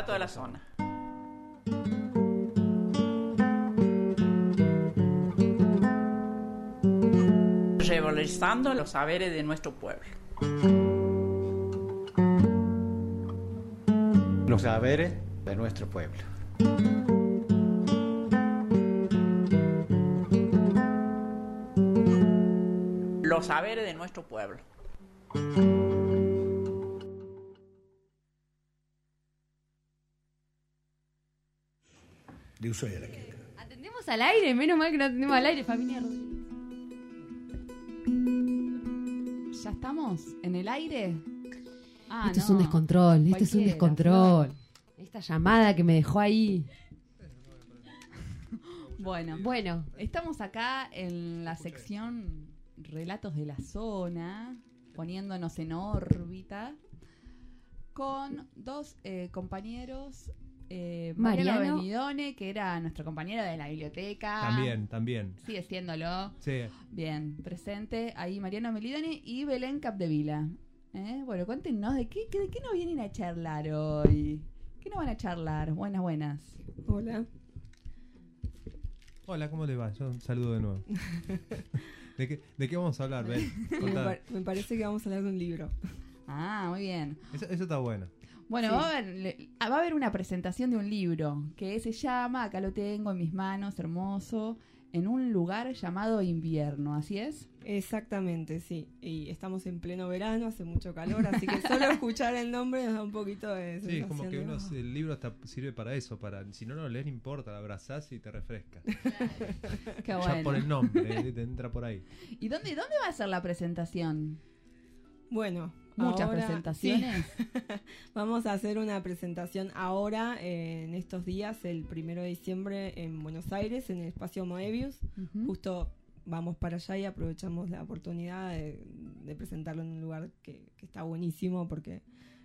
Relato de la zona. Revalorizando los saberes de nuestro pueblo. los saberes de nuestro pueblo. Los saberes de nuestro pueblo. De uso de la quinta. Atendemos al aire, menos mal que no atendemos al aire, familia Rodríguez. ¿Ya estamos en el aire? Ah, esto es un descontrol, esto es un descontrol. Esta llamada que me dejó ahí. Bueno, Bueno, estamos acá en la sección Relatos de la Zona, poniéndonos en órbita con dos eh, compañeros. Eh, Mariano, Mariano. Benidone, que era nuestro compañero de la biblioteca. También, también. Sigue siéndolo. Sí. Bien, presente ahí Mariano Melidoni y Belén Capdevila. ¿Eh? Bueno, cuéntenos de qué, de qué nos vienen a charlar hoy. ¿Qué nos van a charlar? Buenas, buenas. Hola. Hola, ¿cómo le va? Yo un saludo de nuevo. ¿De qué, de qué vamos a hablar, Ben? Me, Contá. par- me parece que vamos a hablar de un libro. Ah, muy bien. Eso, eso está bueno. Bueno, Sí. va, a haber, le- ah, va a haber una presentación de un libro que se llama, acá lo tengo en mis manos, hermoso, en un lugar llamado invierno, ¿así es? Exactamente, sí. Y estamos en pleno verano, hace mucho calor, así que solo escuchar el nombre nos da un poquito de Sí, es como que uno, se- el libro hasta sirve para eso, para si no lo lees no importa, lo abrazás y te refresca. Qué Ya bueno. por el nombre, eh, te entra por ahí. ¿Y dónde, dónde va a ser la presentación? Bueno, Muchas ahora- presentaciones. sí. Vamos a hacer una presentación ahora, eh, en estos días, el primero de diciembre en Buenos Aires, en el espacio Moebius. Justo vamos para allá y aprovechamos la oportunidad de, de presentarlo en un lugar que, que está buenísimo porque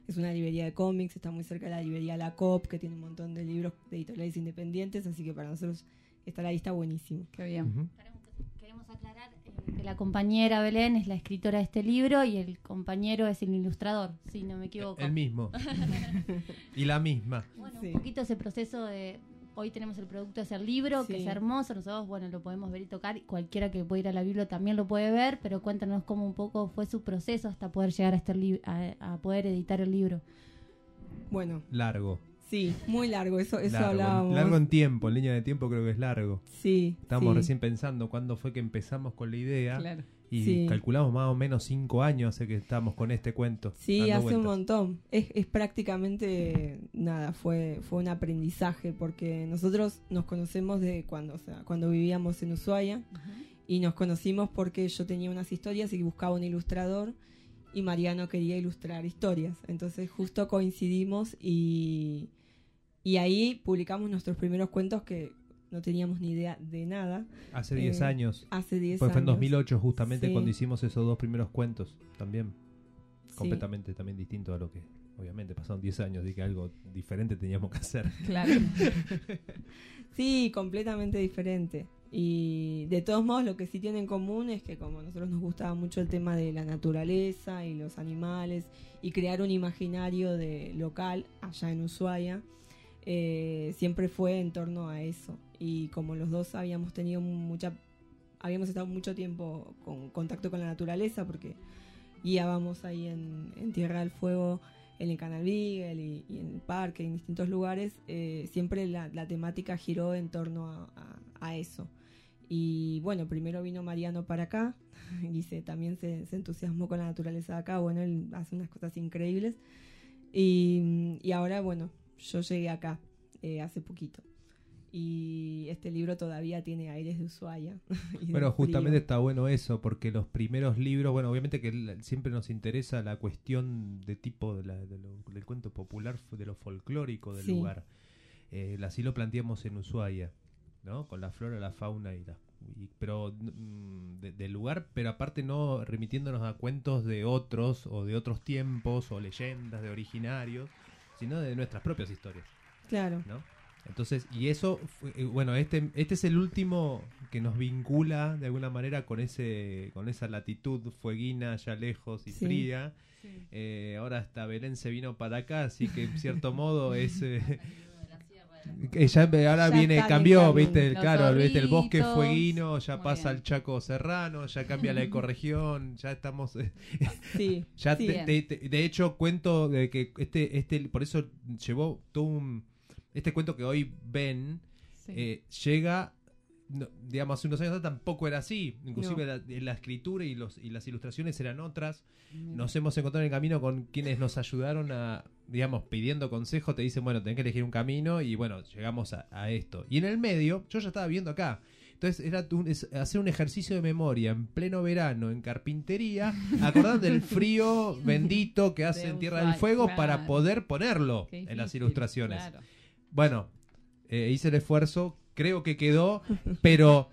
es una librería de cómics, está muy cerca de la librería La COP, que tiene un montón de libros de editoriales independientes, así que para nosotros estar ahí está buenísimo. Qué bien. Queremos aclarar que la compañera Belén es la escritora de este libro y el compañero es el ilustrador, si no me equivoco. El mismo. y la misma. Bueno, un poquito ese proceso de hoy tenemos el producto de hacer libro, que es hermoso, nosotros bueno lo podemos ver y tocar, y cualquiera que pueda ir a la biblia también lo puede ver, pero cuéntanos cómo un poco fue su proceso hasta poder llegar a este li- a, a poder editar el libro. Bueno, Largo. Sí, muy largo, eso, eso largo, hablábamos. largo en tiempo, en línea de tiempo creo que es largo. Sí, Estamos sí. recién pensando cuándo fue que empezamos con la idea. Claro. Y Sí. calculamos más o menos cinco años hace que estamos con este cuento. Sí, hace un montón. Es, es prácticamente nada, fue, fue un aprendizaje porque nosotros nos conocemos de cuando, o sea, cuando vivíamos en Ushuaia y nos conocimos porque yo tenía unas historias y buscaba un ilustrador y Mariano quería ilustrar historias. Entonces justo coincidimos y, y ahí publicamos nuestros primeros cuentos que no teníamos ni idea de nada. Hace 10 Eh, años. Hace 10 Fue, fue en años. 2008 justamente Sí. cuando hicimos esos dos primeros cuentos también. Sí. Completamente también distinto a lo que obviamente pasaron 10 años y que algo diferente teníamos que hacer. Claro. sí, completamente diferente. Y de todos modos lo que sí tienen en común es que como a nosotros nos gustaba mucho el tema de la naturaleza y los animales y crear un imaginario de local allá en Ushuaia, eh, siempre fue en torno a eso. Y como los dos habíamos tenido mucha, habíamos estado mucho tiempo con contacto con la naturaleza porque guiábamos ahí en, en Tierra del Fuego, en el Canal Beagle y, y en el parque, en distintos lugares, eh, siempre la, la temática giró en torno a, a- a eso. Y bueno, primero vino Mariano para acá, y se, también se, se entusiasmó con la naturaleza de acá, bueno, él hace unas cosas increíbles. Y, y ahora, bueno, yo llegué acá eh, hace poquito. Y este libro todavía tiene aires de Ushuaia. de Bueno, justamente está bueno eso, porque los primeros libros, bueno, obviamente que siempre nos interesa la cuestión de tipo de la- de lo- del cuento popular, de lo folclórico del Sí. lugar. Eh, así lo planteamos en Ushuaia, ¿no? Con la flora, la fauna y la... y- pero mm, de- del lugar, pero aparte no remitiéndonos a cuentos de otros o de otros tiempos o leyendas de originarios, sino de nuestras propias historias. Claro. ¿no? Entonces, y eso, eh, bueno, este, este es el último que nos vincula de alguna manera con ese, con esa latitud fueguina, ya lejos y Sí. fría. Eh, ahora hasta Belén se vino para acá, así que en cierto modo es eh, ya ahora Ya viene, cambió, viste, el claro, viste, el bosque fueguino, ya Muy pasa bien. al Chaco Serrano, ya cambia la ecorregión, ya estamos eh, Sí, ya sí. te- te- te- de hecho cuento de que este este por eso llevó todo un este cuento que hoy ven Sí. eh, llega no, digamos hace unos años atrás tampoco era así inclusive No. la, la escritura y los y las ilustraciones eran otras Mira. nos hemos encontrado en el camino con quienes nos ayudaron a digamos pidiendo consejo te dicen bueno tenés que elegir un camino y bueno llegamos a, a esto y en el medio yo ya estaba viendo acá entonces era un- es hacer un ejercicio de memoria en pleno verano en carpintería, acordando del frío bendito que hace De en Tierra del Fuego claro. para poder ponerlo en las ilustraciones. claro. Bueno, eh, hice el esfuerzo, creo que quedó, pero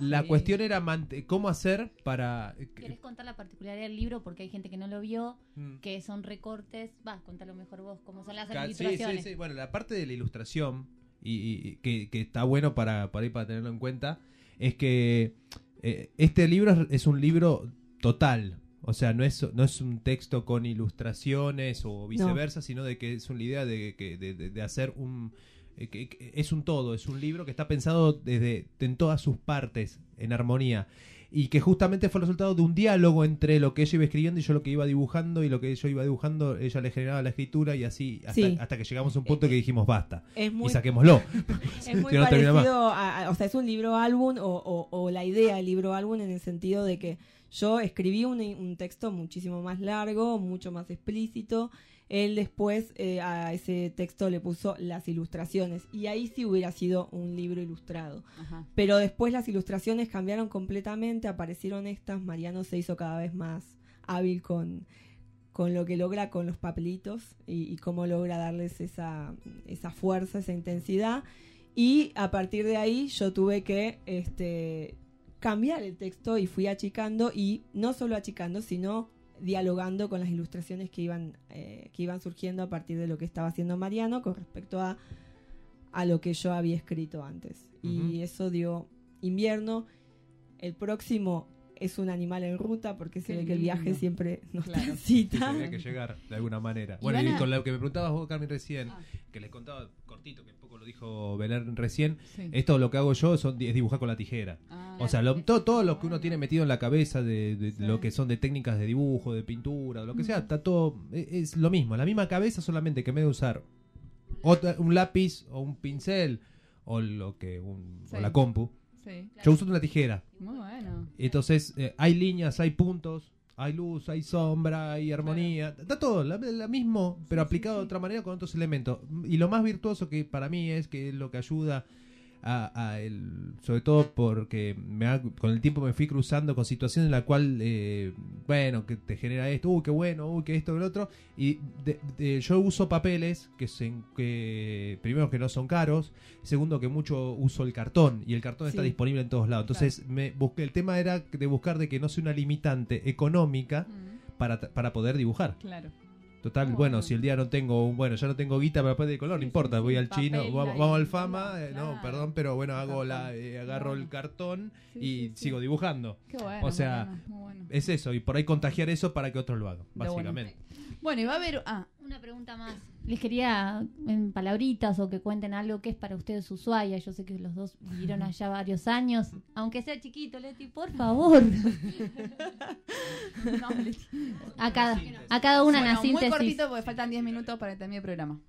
la cuestión era cómo hacer para... ¿Querés contar la particularidad del libro? Porque hay gente que no lo vio, Mm. que son recortes. Va, contalo mejor vos, cómo son las Sí, ilustraciones. sí, sí. Bueno, la parte de la ilustración, y, que, que está bueno para, para, ir para tenerlo en cuenta, es que eh, este libro es, es un libro total. O sea, no es, no es un texto con ilustraciones o viceversa, sino de que es una idea de, que- de, de- de hacer un... eh, es un todo, es un libro que está pensado desde en todas sus partes, en armonía. Y que justamente fue el resultado de un diálogo entre lo que ella iba escribiendo y yo lo que iba dibujando, y lo que yo iba dibujando, ella le generaba la escritura, y así hasta, Sí. hasta que llegamos a un punto que dijimos basta. Es muy, y saquémoslo. Es muy no parecido a, a- o sea, es un libro álbum o, o- o la idea del libro álbum en el sentido de que yo escribí un, un texto muchísimo más largo, mucho más explícito. Él después eh, a ese texto le puso las ilustraciones y ahí sí hubiera sido un libro ilustrado. Ajá. Pero después las ilustraciones cambiaron completamente, aparecieron estas, Mariano se hizo cada vez más hábil con, con lo que logra con los papelitos y, y cómo logra darles esa, esa fuerza, esa intensidad. Y a partir de ahí yo tuve que este, cambiar el texto y fui achicando y no solo achicando, sino dialogando con las ilustraciones que iban, eh, que iban surgiendo a partir de lo que estaba haciendo Mariano con respecto a, a lo que yo había escrito antes. Y eso dio invierno. El próximo es un animal en ruta porque se ve que el viaje siempre nos Claro. transita. Sí, tenía que llegar de alguna manera. Y Bueno, y a- con lo que me preguntabas vos, Carmen, recién, que les contaba cortito, que un poco lo dijo Belén recién, Sí. esto lo que hago yo son, es dibujar con la tijera. Ah. o sea, lo- todo, todo lo que uno tiene metido en la cabeza de, de lo que son de técnicas de dibujo, de pintura, lo que sea, está todo, es, es lo mismo, la misma cabeza, solamente que en vez de usar otra- un lápiz o un pincel o lo que un, o la compu, Sí. yo uso una tijera. Muy bueno. Entonces, eh, hay líneas, hay puntos, hay luz, hay sombra, hay armonía. Está todo, la, la mismo, pero aplicado de otra manera con otros elementos. Y lo más virtuoso que para mí es que es lo que ayuda a, a el, sobre todo porque me ha- con el tiempo me fui cruzando con situaciones en la cual, eh, bueno, que te genera esto, uy, qué bueno, uy, que esto, que lo otro. Y de- de- yo uso papeles que, se, que, primero, que no son caros, segundo, que mucho uso el cartón y el cartón está disponible en todos lados. Entonces, me busqué, el tema era de buscar de que no sea una limitante económica para, para poder dibujar. Claro. Total, bueno, si el día no tengo, bueno, ya no tengo guita para papel de color, no importa, voy al chino, vamos, vamos al fama, eh, no, perdón, pero bueno, hago la, eh, agarro el cartón y sigo dibujando. Qué bueno, o sea, bueno, bueno. es eso, y por ahí contagiar eso para que otros lo hagan, básicamente. Bueno, y va a haber. Ah, Una pregunta más. Les quería en palabritas o que cuenten algo que es para ustedes Ushuaia. Yo sé que los dos vivieron allá varios años. Aunque sea chiquito, Leti, por favor. no, Leti. A cada, a cada una Bueno, la síntesis. Muy cortito porque faltan 10 minutos para terminar el programa.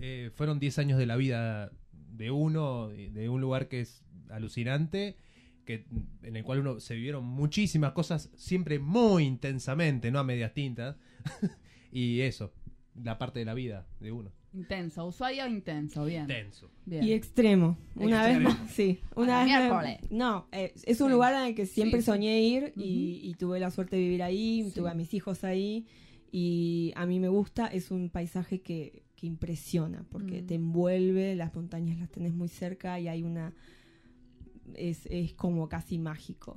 Eh, fueron 10 años de la vida de uno, de un lugar que es alucinante, que en el cual uno se vivieron muchísimas cosas, siempre muy intensamente, no a medias tintas, y eso, la parte de la vida de uno. Intenso. Ushuaia o intenso. Bien. Intenso. Bien. Y extremo. Una Extremo. vez más, sí. Una vez miércoles. No, eh, es un Sí. lugar en el que siempre Sí, sí. soñé ir y, y tuve la suerte de vivir ahí, tuve a mis hijos ahí y a mí me gusta, es un paisaje que, que impresiona porque Mm. te envuelve, las montañas las tenés muy cerca y hay una... Es, es como casi mágico.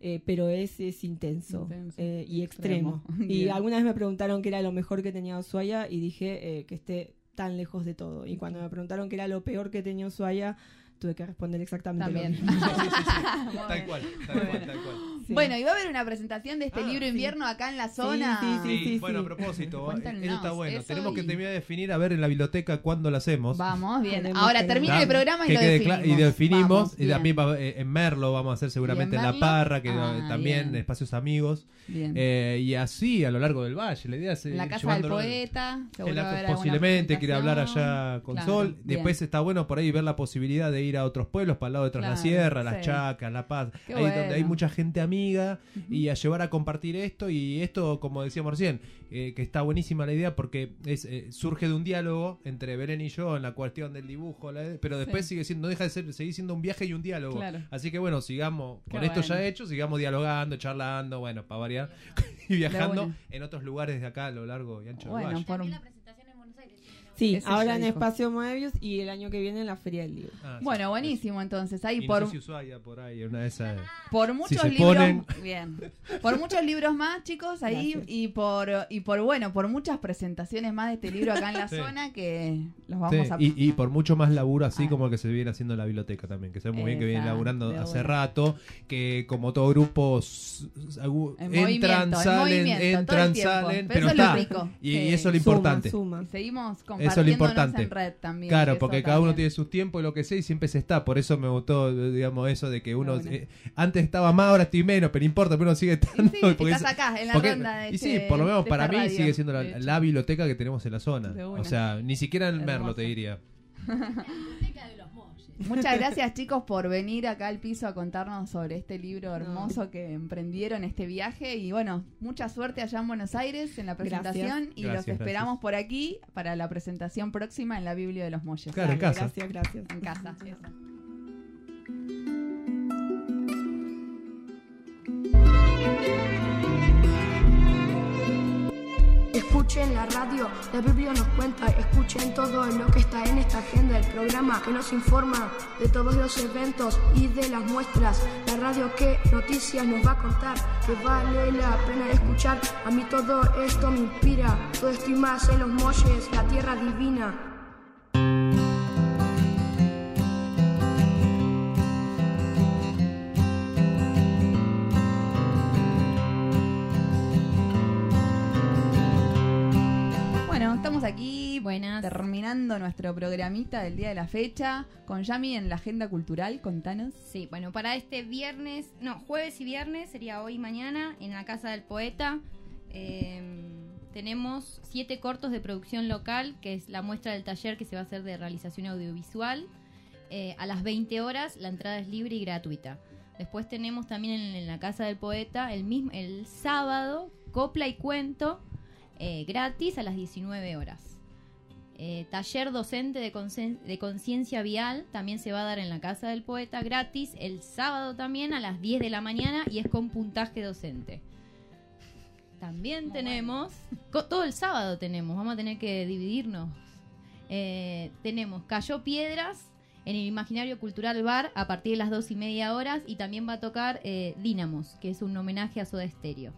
Eh, pero es, es intenso, Intenso. eh, y extremo. Extremo. Y alguna vez me preguntaron qué era lo mejor que tenía Ushuaia y dije eh, que esté tan lejos de todo. Y cuando me preguntaron qué era lo peor que tenía Ushuaia, tuve que responder exactamente También. lo mismo. Muy Tal cual, tal cual, bien. tal cual. Sí. Bueno, y va a haber una presentación de este Ah, libro sí. invierno acá en la zona. Sí, bueno, a propósito, Cuéntanos eso está bueno. eso Tenemos que terminar de definir a ver en la biblioteca cuándo lo hacemos. Vamos, bien. Tenemos Ahora termina el programa y que lo definimos. y definimos. Vamos, y también va- eh, en Merlo vamos a hacer seguramente ¿Y en en La? Parra, que Ah, también bien. espacios amigos. Bien. Eh, y así a lo largo del valle. La idea es eh, En la casa del poeta. la- posiblemente quiere hablar allá con Claro, Sol. bien. Después está bueno por ahí ver la posibilidad de ir a otros pueblos, para el lado de Tras la Sierra, Las sí. Chacas, La Paz, Qué ahí donde hay mucha gente amiga y a llevar a compartir esto. Y esto, como decíamos recién, eh, que está buenísima la idea porque es eh, surge de un diálogo entre Belén y yo en la cuestión del dibujo, la- pero después Sí. sigue siendo, no deja de ser, seguir siendo un viaje y un diálogo. Claro. Así que bueno, sigamos Qué con esto ya hecho, sigamos dialogando, charlando, bueno, para variar, y viajando en otros lugares de acá a lo largo y ancho del Bueno, valle. por un- Sí, Ese ahora en dijo. Espacio Moebius y el año que viene en la Feria del Libro. Ah, sí. Bueno, buenísimo entonces. Ahí Y por, no sé si Ushuaia por ahí, una de esas. por muchos se libros. ponen- Bien. Por muchos libros más, chicos, ahí. Gracias. Y por, y por, bueno, por muchas presentaciones más de este libro acá en la Sí. zona que los vamos Sí, a. y, y por mucho más laburo así Ah. como el que se viene haciendo en la biblioteca también, que sé muy bien que viene laburando hace rato, que como todo grupo entran, salen, entran, salen, Pero eso es lo rico, y, eso es lo importante. suma. Seguimos Eso es lo importante. en red también. Claro, que porque cada uno tiene su tiempo y lo que sé y siempre se está. Por eso me gustó, digamos, eso de que uno Bueno. eh, antes estaba más, ahora estoy menos, pero no importa, pero uno sigue estando. sí, porque estás es- acá, en la porque- ronda de Y sí, este- por lo menos de para mí radio, sigue siendo la, de la biblioteca que tenemos en la zona. De O sea, ni siquiera en Merlo te diría. Muchas gracias chicos por venir acá al piso a contarnos sobre este libro hermoso que emprendieron este viaje y bueno, mucha suerte allá en Buenos Aires en la presentación Gracias. y Gracias, los esperamos gracias. por aquí para la presentación próxima en la Biblia de los Molles. Claro, en casa. Gracias, gracias. En casa. eso. Escuchen la radio, la Biblia nos cuenta, escuchen todo lo que está en esta agenda, el programa que nos informa de todos los eventos y de las muestras, la radio que noticias nos va a contar, que vale la pena escuchar, a mí todo esto me inspira, todo esto y más en los molles, la tierra divina. Nuestro programita del día de la fecha, con Yami en la agenda cultural, contanos. Sí, bueno, para este viernes, no, jueves y viernes, sería hoy y mañana, en la Casa del Poeta, eh, tenemos siete cortos de producción local, que es la muestra del taller que se va a hacer de realización audiovisual. Eh, a las 20 horas, la entrada es libre y gratuita. Después tenemos también en, en la Casa del Poeta el, mismo, el sábado, copla y cuento, eh, gratis a las 19 horas. Eh, taller docente de concien- de conciencia vial también se va a dar en la Casa del Poeta gratis el sábado también a las 10 de la mañana y es con puntaje docente. También tenemos, todo el sábado tenemos, vamos a tener que dividirnos. Eh, tenemos Cayó Piedras en el Imaginario Cultural Bar a partir de las dos y media horas y también va a tocar eh, Dínamos, que es un homenaje a Soda Stereo.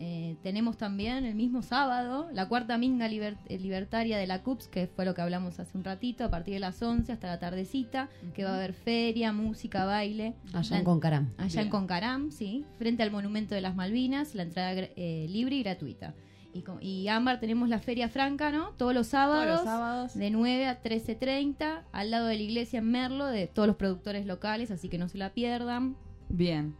Eh, tenemos también el mismo sábado la cuarta minga liber- libertaria de la CUPS, que fue lo que hablamos hace un ratito, a partir de las 11 hasta la tardecita, que va a haber feria, música, baile. Allá en Concaram. Allá en. Concaram, sí, frente al Monumento de las Malvinas, la entrada eh, libre y gratuita. Y, con- y Ámbar tenemos la Feria Franca, ¿no? Todos los sábados, Todos los sábados. de 9 a 13.30, al lado de la iglesia en Merlo, de todos los productores locales, así que no se la pierdan. Bien.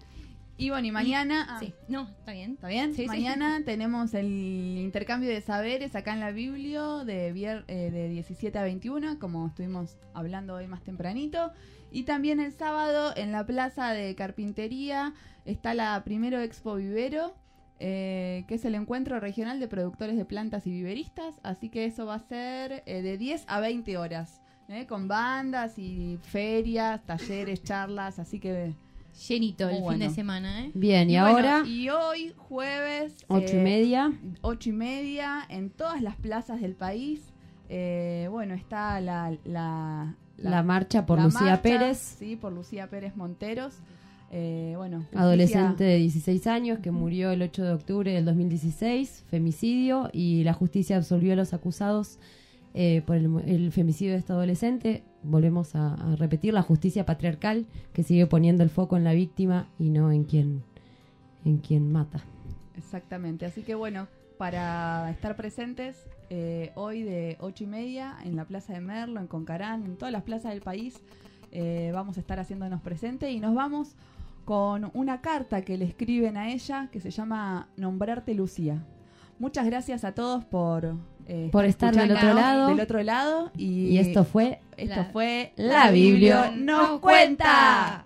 Y bueno, y mañana. ah, Sí, no, está bien. ¿Está bien? Sí, sí. Mañana tenemos el intercambio de saberes acá en la Biblio de, vier- eh, de 17 a 21, como estuvimos hablando hoy más tempranito. Y también el sábado en la plaza de carpintería está la primero Expo Vivero, eh, que es el encuentro regional de productores de plantas y viveristas. Así que eso va a ser eh, de 10 a 20 horas, eh, con bandas y ferias, talleres, charlas. Así que. Llenito el fin de semana, ¿eh? Bien, y, bueno, ahora, y hoy, jueves. ocho y eh, media. ocho y media, en todas las plazas del país. eh, bueno, está la, la, La marcha por Lucía Pérez. Sí, por Lucía Pérez Monteros. Eh, bueno, justicia- Adolescente de 16 años que murió el 8 de octubre del 2016, femicidio, y la justicia absolvió a los acusados eh, por el, femicidio de esta adolescente. Volvemos a, repetir la justicia patriarcal que sigue poniendo el foco en la víctima y no en quien, en quien mata. Exactamente. Así que bueno, para estar presentes eh, hoy de ocho y media en la Plaza de Merlo, en Concarán, en todas las plazas del país, eh, vamos a estar haciéndonos presentes y nos vamos con una carta que le escriben a ella que se llama Nombrarte Lucía. Muchas gracias a todos por, eh, Por estar del otro lado. Del otro lado y, Y esto fue esto La- fue La Biblio nos cuenta.